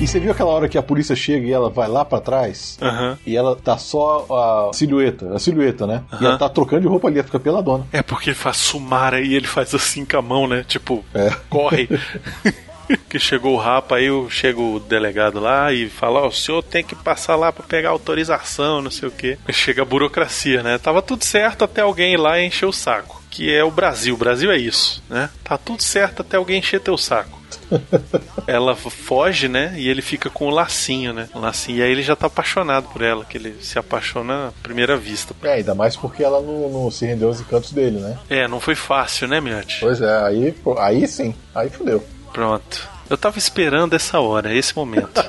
Speaker 4: E você viu aquela hora que a polícia chega e ela vai lá pra trás?
Speaker 7: Aham.
Speaker 4: E ela tá só a silhueta, a silhueta, né? E
Speaker 7: Aham.
Speaker 4: ela tá trocando de roupa ali, ela fica peladona.
Speaker 7: É porque ele faz sumara e ele faz assim com a mão, né? Tipo, corre. que chegou o rapa, aí chega o delegado lá e fala: Ó, o senhor tem que passar lá pra pegar autorização, não sei o quê. Chega a burocracia, né? Tava tudo certo até alguém ir lá e encher o saco. Que é o Brasil. O Brasil é isso, né? Tá tudo certo até alguém encher teu saco. ela foge, né? E ele fica com o lacinho, né? O lacinho. E aí ele já tá apaixonado por ela, que ele se apaixona à primeira vista.
Speaker 4: É, ainda mais porque ela não, não se rendeu aos encantos dele, né?
Speaker 7: É, não foi fácil, né, Miotti?
Speaker 4: Pois é, aí, aí sim, aí fudeu.
Speaker 7: Pronto. Eu tava esperando essa hora, esse momento.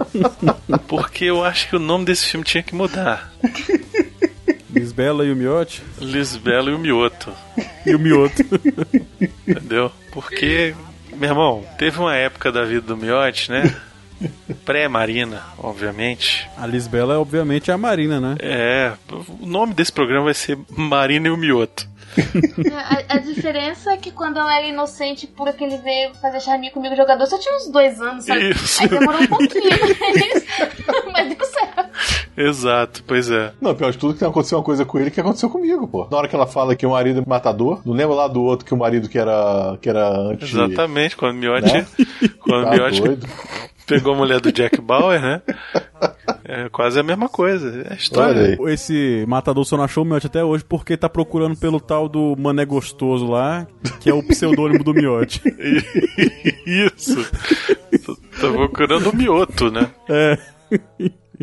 Speaker 7: Porque eu acho que o nome desse filme tinha que mudar.
Speaker 5: Lisbela e o Miote.
Speaker 7: Lisbela e o Mioto.
Speaker 5: E o Mioto.
Speaker 7: Entendeu? Porque, meu irmão, teve uma época da vida do Miote, né? Pré-Marina, obviamente.
Speaker 5: A Lisbela, obviamente, é a Marina, né?
Speaker 7: É, o nome desse programa vai ser Marina e o Mioto.
Speaker 12: A, a diferença é que quando ela era inocente, pura que ele veio fazer charminho comigo jogador, só tinha uns dois anos, sabe?
Speaker 7: Isso.
Speaker 12: Aí demorou um pouquinho, mas, mas deu certo.
Speaker 7: Exato, pois é.
Speaker 4: Não, pior de tudo que aconteceu uma coisa com ele que aconteceu comigo, pô. Na hora que ela fala que o marido é matador, não lembra lá do outro que o marido que era, que era antes.
Speaker 7: Exatamente, quando o Miotti,
Speaker 4: Né?
Speaker 7: quando
Speaker 4: Tá
Speaker 7: o Miotti
Speaker 4: doido.
Speaker 7: pegou a mulher do Jack Bauer, né? É quase a mesma coisa. É a história.
Speaker 5: Esse matador só não achou o Miote até hoje porque tá procurando pelo tal do Mané Gostoso lá, que é o pseudônimo do Miote.
Speaker 7: Isso. Tô procurando o Mioto, né?
Speaker 5: É.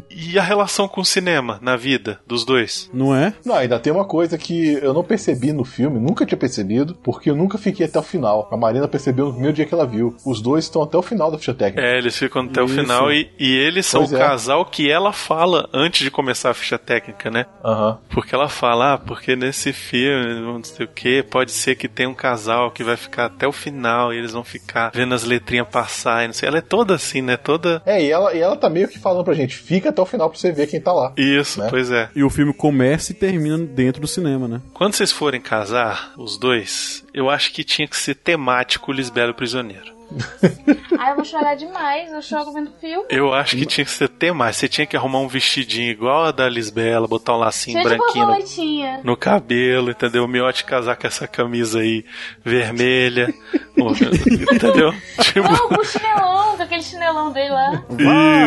Speaker 7: E a relação com o cinema na vida dos dois?
Speaker 5: Não é?
Speaker 4: Não, ainda tem uma coisa que eu não percebi no filme, nunca tinha percebido, porque eu nunca fiquei até o final. A Marina percebeu no primeiro dia que ela viu. Os dois estão até o final da ficha técnica.
Speaker 7: É, eles ficam até
Speaker 4: Isso.
Speaker 7: o final e, e eles são
Speaker 4: Pois
Speaker 7: o
Speaker 4: é.
Speaker 7: casal que ela fala antes de começar a ficha técnica, né?
Speaker 4: Aham.
Speaker 7: Porque ela fala, ah, porque nesse filme, não sei o que, pode ser que tenha um casal que vai ficar até o final e eles vão ficar vendo as letrinhas passar e não sei. Ela é toda assim, né? Toda.
Speaker 4: É, e ela, e ela tá meio que falando pra gente, fica até o final pra você ver quem tá lá.
Speaker 7: Isso,
Speaker 4: Né?
Speaker 7: pois é.
Speaker 5: E o filme começa e termina dentro do cinema, né?
Speaker 7: Quando vocês forem casar, os dois, eu acho que tinha que ser temático Lisbelo Prisioneiro.
Speaker 12: Ai, eu vou chorar demais, eu choro vendo filme.
Speaker 7: Eu acho que tinha que ser temático. Você tinha que arrumar um vestidinho igual a da Lisbela, botar um lacinho
Speaker 12: Cheio de
Speaker 7: branquinho no, no cabelo, entendeu? O Miote casar com essa camisa aí vermelha, entendeu? Tipo,
Speaker 12: Não, com o chinelão, com aquele chinelão dele lá.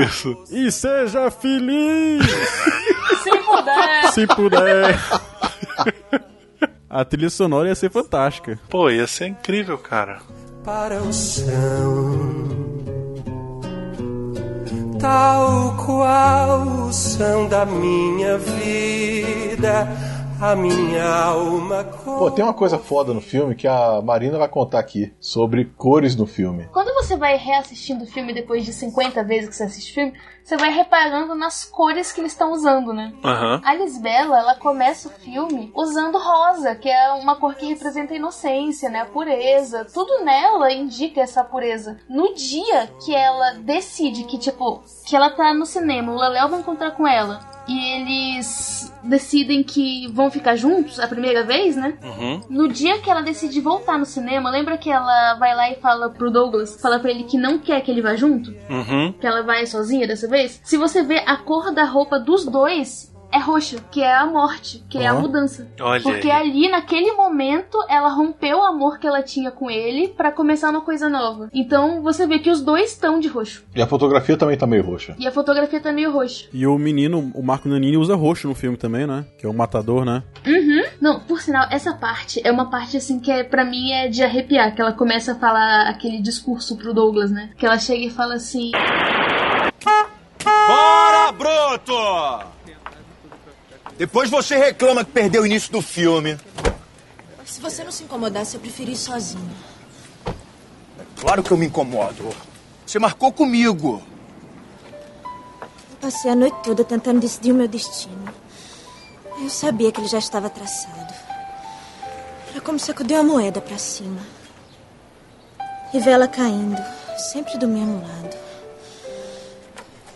Speaker 7: isso.
Speaker 5: E seja feliz!
Speaker 12: Se puder.
Speaker 5: Se puder. A trilha sonora ia ser fantástica.
Speaker 7: Pô, ia ser incrível, cara.
Speaker 11: Para o chão, tal qual o chão da minha vida, a minha alma.
Speaker 4: Pô, tem uma coisa foda no filme que a Marina vai contar aqui sobre cores no filme.
Speaker 12: Quando você vai reassistindo o filme depois de 50 vezes que você assiste o filme, você vai reparando nas cores que eles estão usando, né?
Speaker 7: Aham.
Speaker 12: A Lisbela, ela começa o filme usando rosa, que é uma cor que representa a inocência, né? A pureza. Tudo nela indica essa pureza. No dia que ela decide que, tipo, que ela tá no cinema, o Leléo vai encontrar com ela. E eles decidem que vão ficar juntos a primeira vez, né?
Speaker 7: Uhum.
Speaker 12: No dia que ela decide voltar no cinema, lembra que ela vai lá e fala pro Douglas, fala pra ele que não quer que ele vá junto?
Speaker 7: Uhum.
Speaker 12: Que ela vai sozinha dessa vez? Se você vê a cor da roupa dos dois, é roxa, que é a morte, que é a mudança.
Speaker 7: Olha
Speaker 12: Porque
Speaker 7: aí.
Speaker 12: ali, naquele momento, ela rompeu o amor que ela tinha com ele pra começar uma coisa nova. Então você vê que os dois estão de roxo.
Speaker 4: E a fotografia também tá meio roxa.
Speaker 12: E a fotografia tá meio roxa.
Speaker 5: E o menino, o Marco Nanini, usa roxo no filme também, né? Que é o matador, né?
Speaker 12: Uhum. Não, por sinal, essa parte é uma parte assim que é, para mim é de arrepiar, que ela começa a falar aquele discurso pro Douglas, né? Que ela chega e fala assim:
Speaker 19: Bora, broto! Depois você reclama que perdeu o início do filme.
Speaker 3: Se você não se incomodasse, eu preferi ir sozinho.
Speaker 19: Claro que eu me incomodo. Você marcou comigo.
Speaker 3: Eu passei a noite toda tentando decidir o meu destino. Eu sabia que ele já estava traçado. Era como sacudir uma moeda para cima. E vê-la caindo, sempre do mesmo lado.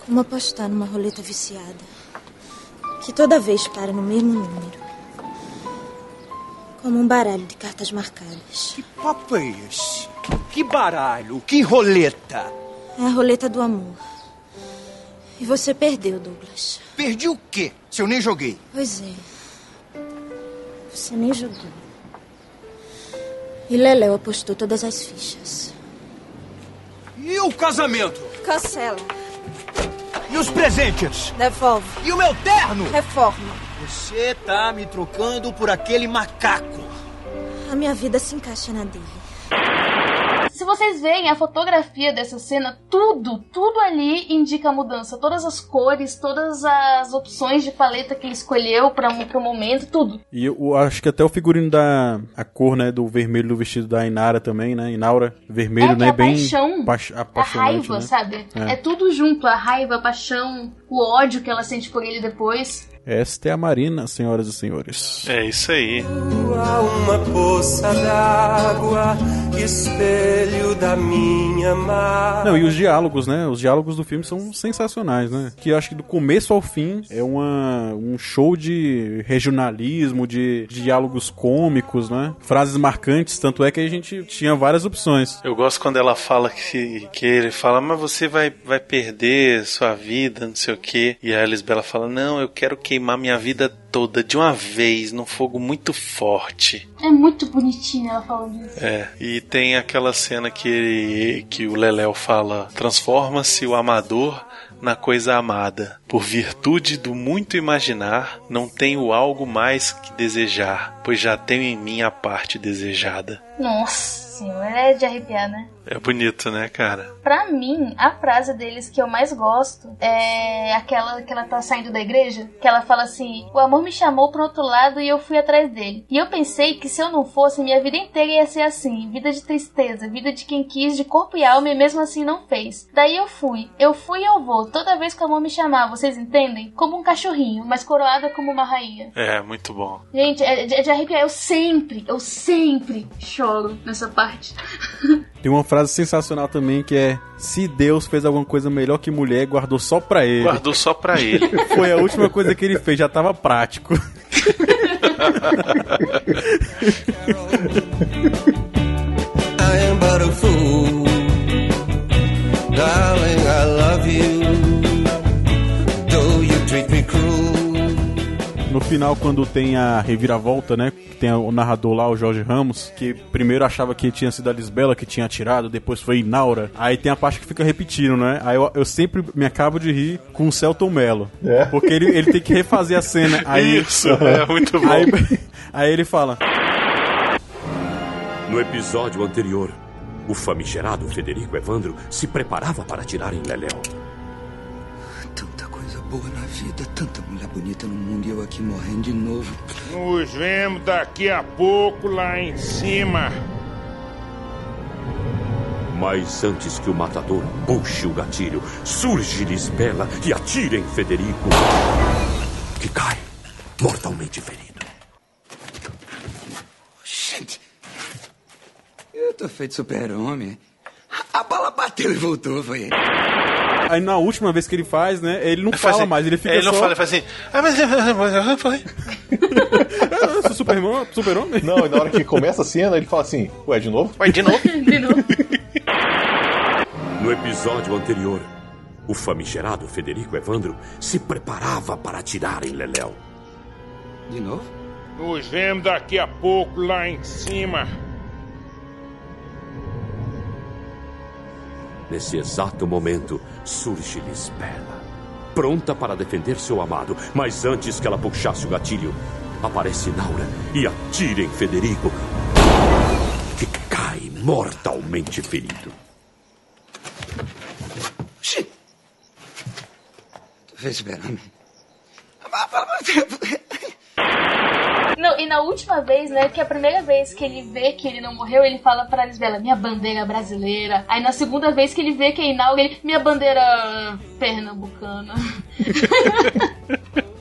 Speaker 3: Como apostar numa roleta viciada. Que toda vez para no mesmo número. Como um baralho de cartas marcadas.
Speaker 19: Que papo é esse? Que baralho? Que roleta?
Speaker 3: É a roleta do amor. E você perdeu, Douglas.
Speaker 19: Perdi o quê? Se eu nem joguei.
Speaker 3: Pois é. Você nem jogou. E Leléu apostou todas as fichas.
Speaker 19: E o casamento?
Speaker 3: Cancela.
Speaker 19: E os presentes?
Speaker 3: Devolve.
Speaker 19: E o meu terno?
Speaker 3: Reforma.
Speaker 19: Você tá me trocando por aquele macaco.
Speaker 3: A minha vida se encaixa na dele.
Speaker 12: Se vocês veem a fotografia dessa cena, tudo, tudo ali indica a mudança. Todas as cores, todas as opções de paleta que ele escolheu para o momento, tudo.
Speaker 5: E eu acho que até o figurino da a cor, né, do vermelho do vestido da Inara também, né? Inaura, vermelho,
Speaker 12: é
Speaker 5: né,
Speaker 12: a
Speaker 5: bem
Speaker 12: paixão,
Speaker 5: pa
Speaker 12: a raiva,
Speaker 5: né?
Speaker 12: sabe?
Speaker 5: É.
Speaker 12: É. tudo junto, a raiva, a paixão, o ódio que ela sente por ele depois.
Speaker 5: Esta é a Marina, senhoras e senhores.
Speaker 7: É isso aí.
Speaker 23: Há uma poça d'água, espelho da minha mar.
Speaker 5: Não, e os diálogos, né? Os diálogos do filme são sensacionais, né? Que eu acho que do começo ao fim é uma, um show de regionalismo, de, de diálogos cômicos, né? Frases marcantes, tanto é que a gente tinha várias opções.
Speaker 7: Eu gosto quando ela fala que, que ele fala, mas você vai, vai perder sua vida, não sei o quê. E a Lisbela fala, não, eu quero queimar minha vida toda de uma vez, num fogo muito forte.
Speaker 12: É muito bonitinho ela falando isso.
Speaker 7: É, e tem aquela cena que, que o Leléo fala: transforma-se o amador na coisa amada. Por virtude do muito imaginar, não tenho algo mais que desejar, pois já tenho em mim a parte desejada.
Speaker 12: Nossa senhora, é de arrepiar, né?
Speaker 7: É bonito, né, cara?
Speaker 12: Pra mim, a frase deles que eu mais gosto é aquela que ela tá saindo da igreja, que ela fala assim: "O amor me chamou pro outro lado e eu fui atrás dele. E eu pensei que se eu não fosse, minha vida inteira ia ser assim, vida de tristeza, vida de quem quis de corpo e alma e mesmo assim não fez. Daí eu fui, eu fui e eu vou, toda vez que o amor me chamar, vocês entendem? Como um cachorrinho, mas coroada como uma rainha.
Speaker 7: É, muito bom.
Speaker 12: Gente, é de, é de arrepiar. Eu sempre, eu sempre choro nessa parte.
Speaker 5: Tem uma frase sensacional também que é: Se Deus fez alguma coisa melhor que mulher, guardou só pra ele.
Speaker 7: Guardou só pra ele.
Speaker 5: Foi a última coisa que ele fez, já tava prático.
Speaker 23: I am but a fool. Darling, I love you.
Speaker 5: No final, quando tem a reviravolta, né? Que tem o narrador lá, o Jorge Ramos, que primeiro achava que tinha sido a Lisbela que tinha atirado, depois foi Inaura. Aí tem a parte que fica repetindo, né? Aí eu, eu sempre me acabo de rir com o Celton Mello.
Speaker 4: É.
Speaker 5: Porque ele, ele tem que refazer a cena. Aí,
Speaker 7: Isso, é muito bom.
Speaker 5: Aí, aí ele fala.
Speaker 24: No episódio anterior, o famigerado Federico Evandro se preparava para atirar em Leléu.
Speaker 17: Boa na vida, tanta mulher bonita no mundo e eu aqui morrendo de novo.
Speaker 18: Nos vemos daqui a pouco lá em cima.
Speaker 24: Mas antes que o matador puxe o gatilho, surge Lisbela e atira em Federico, que cai mortalmente ferido.
Speaker 17: Gente, eu tô feito super-homem. A bala bateu e voltou, foi.
Speaker 5: Aí na última vez que ele faz, né? Ele não fala
Speaker 7: assim,
Speaker 5: mais, ele fica
Speaker 7: Ele
Speaker 5: só...
Speaker 7: não fala, ele faz assim. Ah, mas eu falei.
Speaker 5: Eu sou Superman, super-homem?
Speaker 4: Não, e na hora que começa a cena, ele fala assim, ué, de novo?
Speaker 7: Ué, de novo?
Speaker 12: de novo.
Speaker 24: No episódio anterior, o famigerado Federico Evandro se preparava para atirar em Leléu.
Speaker 17: De novo?
Speaker 18: Nos vemos daqui a pouco lá em cima.
Speaker 24: Nesse exato momento, surge Lisbela, pronta para defender seu amado, mas antes que ela puxasse o gatilho, aparece Naura e atira em Federico, que cai mortalmente ferido.
Speaker 17: Fez esperando.
Speaker 12: Não, e na última vez, né, que é a primeira vez que ele vê que ele não morreu, ele fala pra Lisbela, minha bandeira brasileira. Aí na segunda vez que ele vê que é Inauro, ele, minha bandeira pernambucana.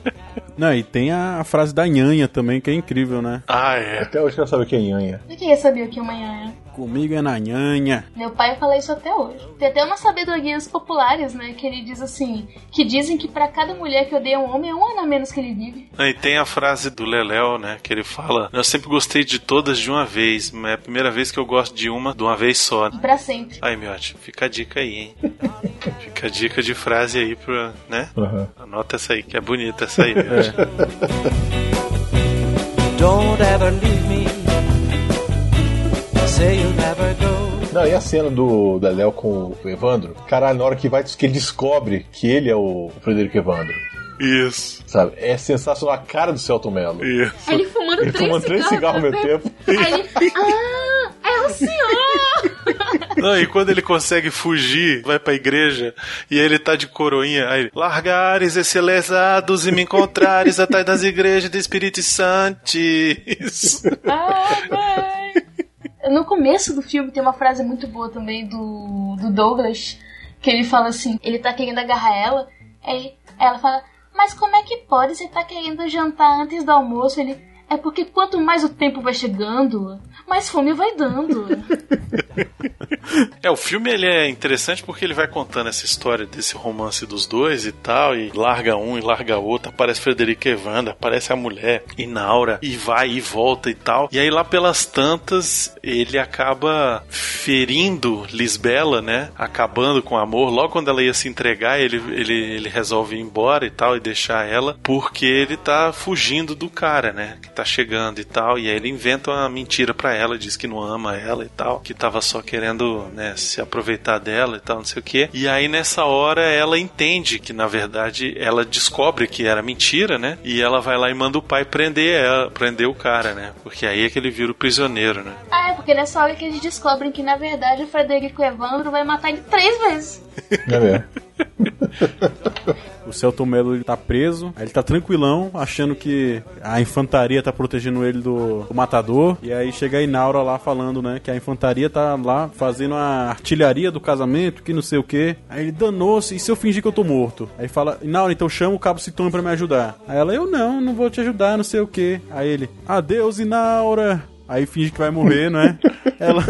Speaker 5: Não, e tem a, a frase da Nhanha também, que é incrível, né?
Speaker 7: Ah, é.
Speaker 4: Até hoje eu quero saber quem é Nhanha.
Speaker 12: Eu queria saber o que é.
Speaker 5: Comigo é na Nhanha.
Speaker 12: Meu pai fala isso até hoje. Tem até umas sabedorias populares, né? Que ele diz assim: que dizem que pra cada mulher que odeia um homem é um ano a menos que ele vive.
Speaker 7: E tem a frase do Leléo, né? Que ele fala: Eu sempre gostei de todas de uma vez, mas é a primeira vez que eu gosto de uma de uma vez só.
Speaker 12: E pra sempre.
Speaker 7: Aí, miote, fica a dica aí, hein? fica a dica de frase aí pra, né?
Speaker 4: Uhum.
Speaker 7: Anota essa aí, que é bonita essa aí, miote.
Speaker 11: Don't ever leave me.
Speaker 4: Não, e a cena do da Léo com o Evandro? Caralho, na hora que vai que ele descobre que ele é o Frederico Evandro.
Speaker 7: Isso.
Speaker 4: Sabe? É sensacional a cara do Celto Mello.
Speaker 7: Isso.
Speaker 12: Ele fumando
Speaker 4: Ele
Speaker 12: três
Speaker 4: fumando três cigarros ao mesmo tempo.
Speaker 12: Aí ele, ah, é o senhor!
Speaker 7: Não, e quando ele consegue fugir, vai pra igreja e ele tá de coroinha, aí largares esse lesados e me encontrares atrás das igrejas do Espírito Santis.
Speaker 12: No começo do filme tem uma frase muito boa também do, do Douglas, que ele fala assim, ele tá querendo agarrar ela, aí ela fala, mas como é que pode você tá querendo jantar antes do almoço? Ele, é porque quanto mais o tempo vai chegando, mais fome vai dando.
Speaker 7: É, o filme ele é interessante porque ele vai contando essa história desse romance dos dois e tal, e larga um e larga outro, aparece Frederico Evanda, aparece a mulher, Inaura, e vai e volta e tal. E aí lá pelas tantas, ele acaba ferindo Lisbela, né? Acabando com o amor. Logo quando ela ia se entregar, ele, ele, ele resolve ir embora e tal, e deixar ela, porque ele tá fugindo do cara, né? Que tá chegando e tal. E aí ele inventa uma mentira pra ela, diz que não ama ela e tal, que tava só querendo, né, se aproveitar dela e tal, não sei o que. E aí nessa hora ela entende que na verdade ela descobre que era mentira, né? E ela vai lá e manda o pai prender ela, prender o cara, né? Porque aí é que ele vira o prisioneiro, né?
Speaker 12: ah, é porque nessa hora que eles descobrem que na verdade o Frederico Evandro vai matar ele três vezes.
Speaker 4: É mesmo.
Speaker 5: O Celton Mello ele tá preso, aí ele tá tranquilão, achando que a infantaria tá protegendo ele do, do matador. E aí chega a Inaura lá falando, né, que a infantaria tá lá fazendo a artilharia do casamento, que não sei o que. Aí ele danou-se, e se eu fingir que eu tô morto? Aí fala, Inaura, então chama o Cabo Citone pra me ajudar. Aí ela, eu não, não vou te ajudar, não sei o que. Aí ele, adeus, Inaura. Aí finge que vai morrer, né? ela.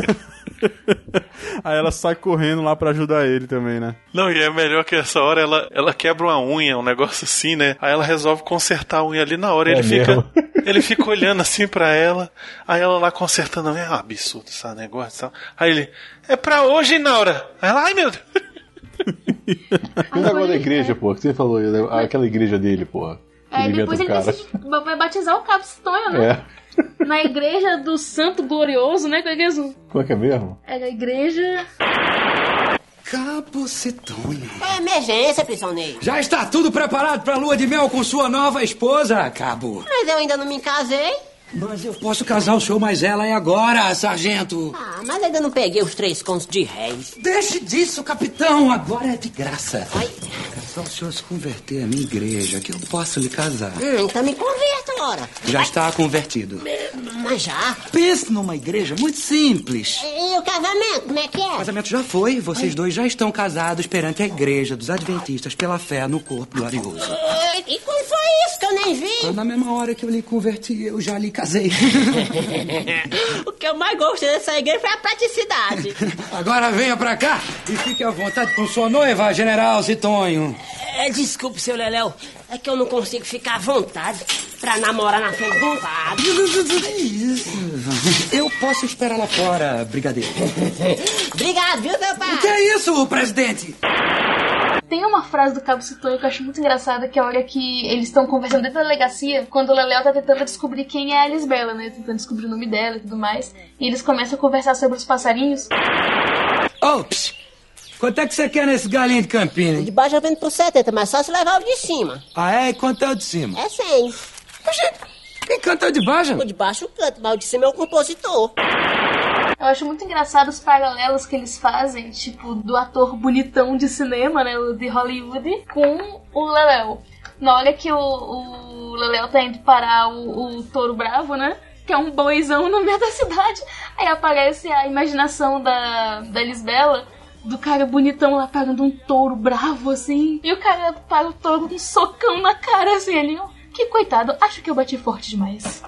Speaker 5: Aí ela sai correndo lá pra ajudar ele também, né?
Speaker 7: Não, e é melhor que essa hora ela, ela quebra uma unha, um negócio assim, né? Aí ela resolve consertar a unha ali na hora.
Speaker 4: É
Speaker 7: ele fica
Speaker 4: mesmo?
Speaker 7: ele fica olhando assim pra ela. Aí ela lá consertando a unha. É um absurdo esse negócio e tal. Aí ele, é pra hoje, Naura. Aí ela, ai meu Deus.
Speaker 4: E o negócio da igreja, pô, que você falou, né? aquela igreja dele,
Speaker 12: Aí
Speaker 4: ele
Speaker 12: depois ele decide, vai batizar o Cabo Citonho, né?
Speaker 4: É.
Speaker 12: Na igreja do Santo Glorioso, né? Como é que é?
Speaker 4: Como é que é mesmo?
Speaker 12: É a igreja.
Speaker 17: Cabo.
Speaker 13: É emergência, prisioneiro.
Speaker 17: Já está tudo preparado para a lua de mel com sua nova esposa, Cabo.
Speaker 13: Mas eu ainda não me casei.
Speaker 17: Mas eu posso casar o senhor, mas ela é agora, sargento.
Speaker 13: Ah, mas ainda não peguei os três contos de réis.
Speaker 17: Deixe disso, capitão. Agora é de graça. É só o senhor se converter à minha igreja que eu posso lhe casar.
Speaker 13: Hum, então me converta agora.
Speaker 17: Já está convertido.
Speaker 13: Mas já.
Speaker 17: Pense numa igreja muito simples.
Speaker 13: E o casamento, como é que
Speaker 17: O
Speaker 13: é?
Speaker 17: casamento já foi. Vocês dois já estão casados perante a igreja dos adventistas pela fé no corpo glorioso.
Speaker 13: E quando foi isso que eu nem vi?
Speaker 17: Na mesma hora que eu lhe converti, eu já lhe casei.
Speaker 13: o que eu mais gostei dessa igreja foi a praticidade.
Speaker 17: Agora venha pra cá e fique à vontade com sua noiva, General Zitonho.
Speaker 13: É, desculpe, seu Leléu. É que eu não consigo ficar à vontade pra namorar na frente um padre.
Speaker 17: Eu posso esperar lá fora, brigadeiro.
Speaker 13: Obrigado, viu, meu pai?
Speaker 17: O que é isso, presidente?
Speaker 12: Tem uma frase do Cabo Citonho que eu acho muito engraçada, que é a hora que eles estão conversando dentro da delegacia, quando o Leléo tá tentando descobrir quem é a Lisbela, né? Tentando descobrir o nome dela e tudo mais. E eles começam a conversar sobre os passarinhos.
Speaker 17: Ops! Quanto é que você quer nesse galinho de campina?
Speaker 13: De baixo eu vendo por 70, mas só se levar o de cima.
Speaker 17: Ah, é? E quanto é o de cima?
Speaker 13: É 100.
Speaker 10: Quem canta de baixo?
Speaker 13: O de baixo canta, mas o de cima é o compositor.
Speaker 12: Eu acho muito engraçado os paralelos que eles fazem, tipo, do ator bonitão de cinema, né, o de Hollywood, com o Leléo. Na hora que o, o Leléo tá indo parar o, o touro bravo, né? Que é um boizão no meio da cidade. Aí aparece a imaginação da, da Lisbela, do cara bonitão lá parando um touro bravo, assim. E o cara para o touro com um socão na cara, assim, ali, ó. Que coitado, acho que eu bati forte demais.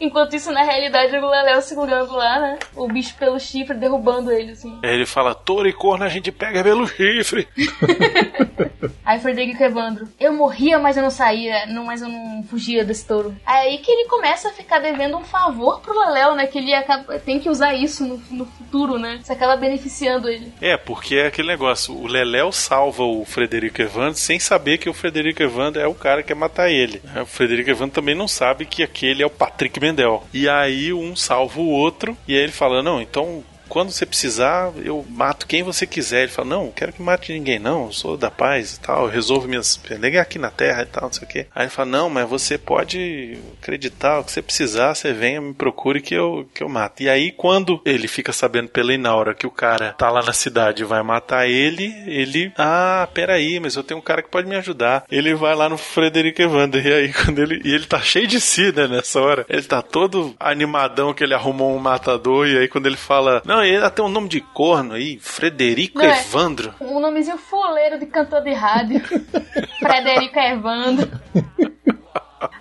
Speaker 12: Enquanto isso, na realidade, o Leléo segurando lá, né? O bicho pelo chifre, derrubando ele, assim.
Speaker 7: Ele fala, touro e corno a gente pega pelo chifre.
Speaker 12: Aí Frederico Evandro, eu morria, mas eu não saía, não, mas eu não fugia desse touro. Aí que ele começa a ficar devendo um favor pro Leléo, né? Que ele acaba, tem que usar isso no, no futuro, né? Isso acaba beneficiando ele.
Speaker 7: É, porque é aquele negócio, o Leléo salva o Frederico Evandro sem saber que o Frederico Evandro é o cara que quer matar ele. O Frederico Evandro também não sabe que aquele é o Patrick Mendel. E aí um salva o outro, e aí ele fala, não, então quando você precisar, eu mato quem você quiser. Ele fala, não, quero que mate ninguém, não, eu sou da paz e tal, eu resolvo minhas penegas aqui na terra e tal, não sei o quê. Aí ele fala, não, mas você pode acreditar, o que você precisar, você venha, me procure que eu, que eu mato. E aí, quando ele fica sabendo pela Inaura que o cara tá lá na cidade e vai matar ele, ele, ah, peraí, mas eu tenho um cara que pode me ajudar. Ele vai lá no Frederico Evander, e aí quando ele, e ele tá cheio de si, né, nessa hora, ele tá todo animadão que ele arrumou um matador, e aí quando ele fala, não, ele até um nome de corno aí, Frederico
Speaker 12: Não é?
Speaker 7: Evandro.
Speaker 12: Um nomezinho fuleiro de cantor de rádio. Frederico Evandro.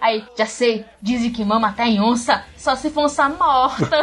Speaker 12: Aí, já sei, dizem que mama até em onça, só se for onça morta.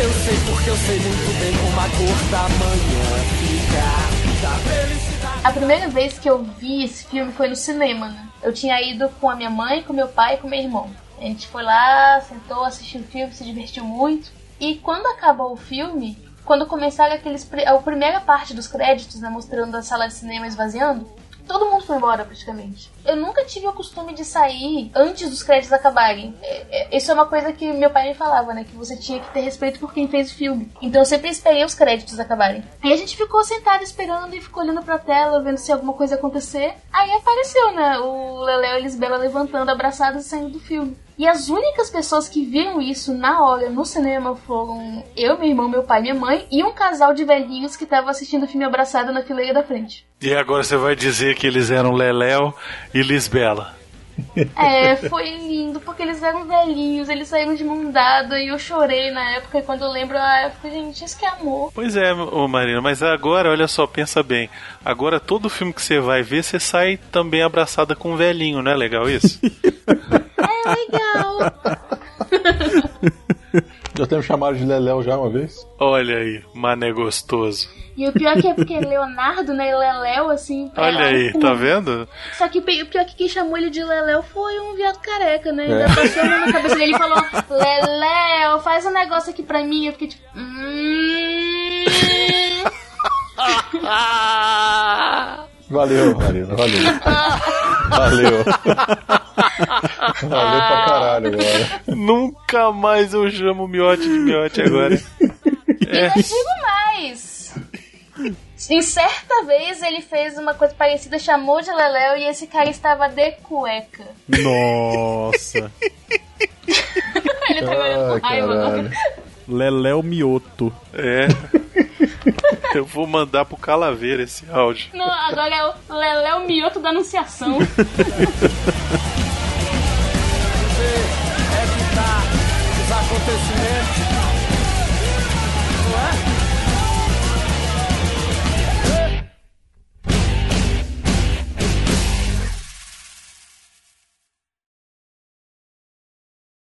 Speaker 11: Eu sei porque eu sei muito bem como a cor da manhã fica. Da felicidade.
Speaker 12: A primeira vez que eu vi esse filme foi no cinema, né? Eu tinha ido com a minha mãe, com meu pai e com meu irmão. A gente foi lá, sentou, assistiu o filme, se divertiu muito. E quando acabou o filme, quando começaram aqueles a primeira parte dos créditos, né, mostrando a sala de cinema esvaziando, todo mundo foi embora praticamente. Eu nunca tive o costume de sair antes dos créditos acabarem. É, é, Isso é uma coisa que meu pai me falava, né? Que você tinha que ter respeito por quem fez o filme. Então eu sempre esperei os créditos acabarem. E a gente ficou sentado esperando e ficou olhando pra tela, vendo se alguma coisa acontecer. Aí apareceu, né? O Leléo e a Lisbela levantando, abraçados e saindo do filme. E as únicas pessoas que viram isso na hora no cinema foram eu, meu irmão, meu pai e minha mãe e um casal de velhinhos que tava assistindo o filme abraçado na fileira da frente.
Speaker 7: E agora você vai dizer que eles eram Leléo e Lisbela.
Speaker 12: É, foi lindo, porque eles eram velhinhos, eles saíram de mão dada e eu chorei na época. E quando eu lembro a época, gente, isso que é amor.
Speaker 7: Pois é, ô Marina, mas agora, olha só, pensa bem. Agora todo filme que você vai ver, você sai também abraçada com um velhinho, não é legal isso?
Speaker 12: É legal.
Speaker 4: Já até me chamaram de Leléu já uma vez.
Speaker 7: Olha aí, mané gostoso.
Speaker 12: E o pior que é porque Leonardo, né, Leléu, assim.
Speaker 7: Olha
Speaker 12: é
Speaker 7: aí,
Speaker 12: um-
Speaker 7: tá vendo?
Speaker 12: Só que o pi- o pior que quem chamou ele de Leléu foi um viado careca, né? Ainda
Speaker 7: É.
Speaker 12: passou a mão na cabeça dele e falou: Leléu, faz um negócio aqui pra mim. Eu fiquei tipo. "Hum."
Speaker 4: Valeu, Marina, valeu. Valeu. Valeu pra caralho agora.
Speaker 7: Nunca mais eu chamo o miote de miote agora.
Speaker 12: E eu digo mais. Em certa vez ele fez uma coisa parecida, chamou de Leléu e esse cara estava de cueca.
Speaker 5: Nossa.
Speaker 12: Ele tá olhando com raiva agora.
Speaker 5: Leléo Mioto.
Speaker 7: É. Eu vou mandar pro Calaveira esse áudio.
Speaker 12: Não, agora é o Leléo Mioto da Anunciação. evitar os acontecimentos. Não é?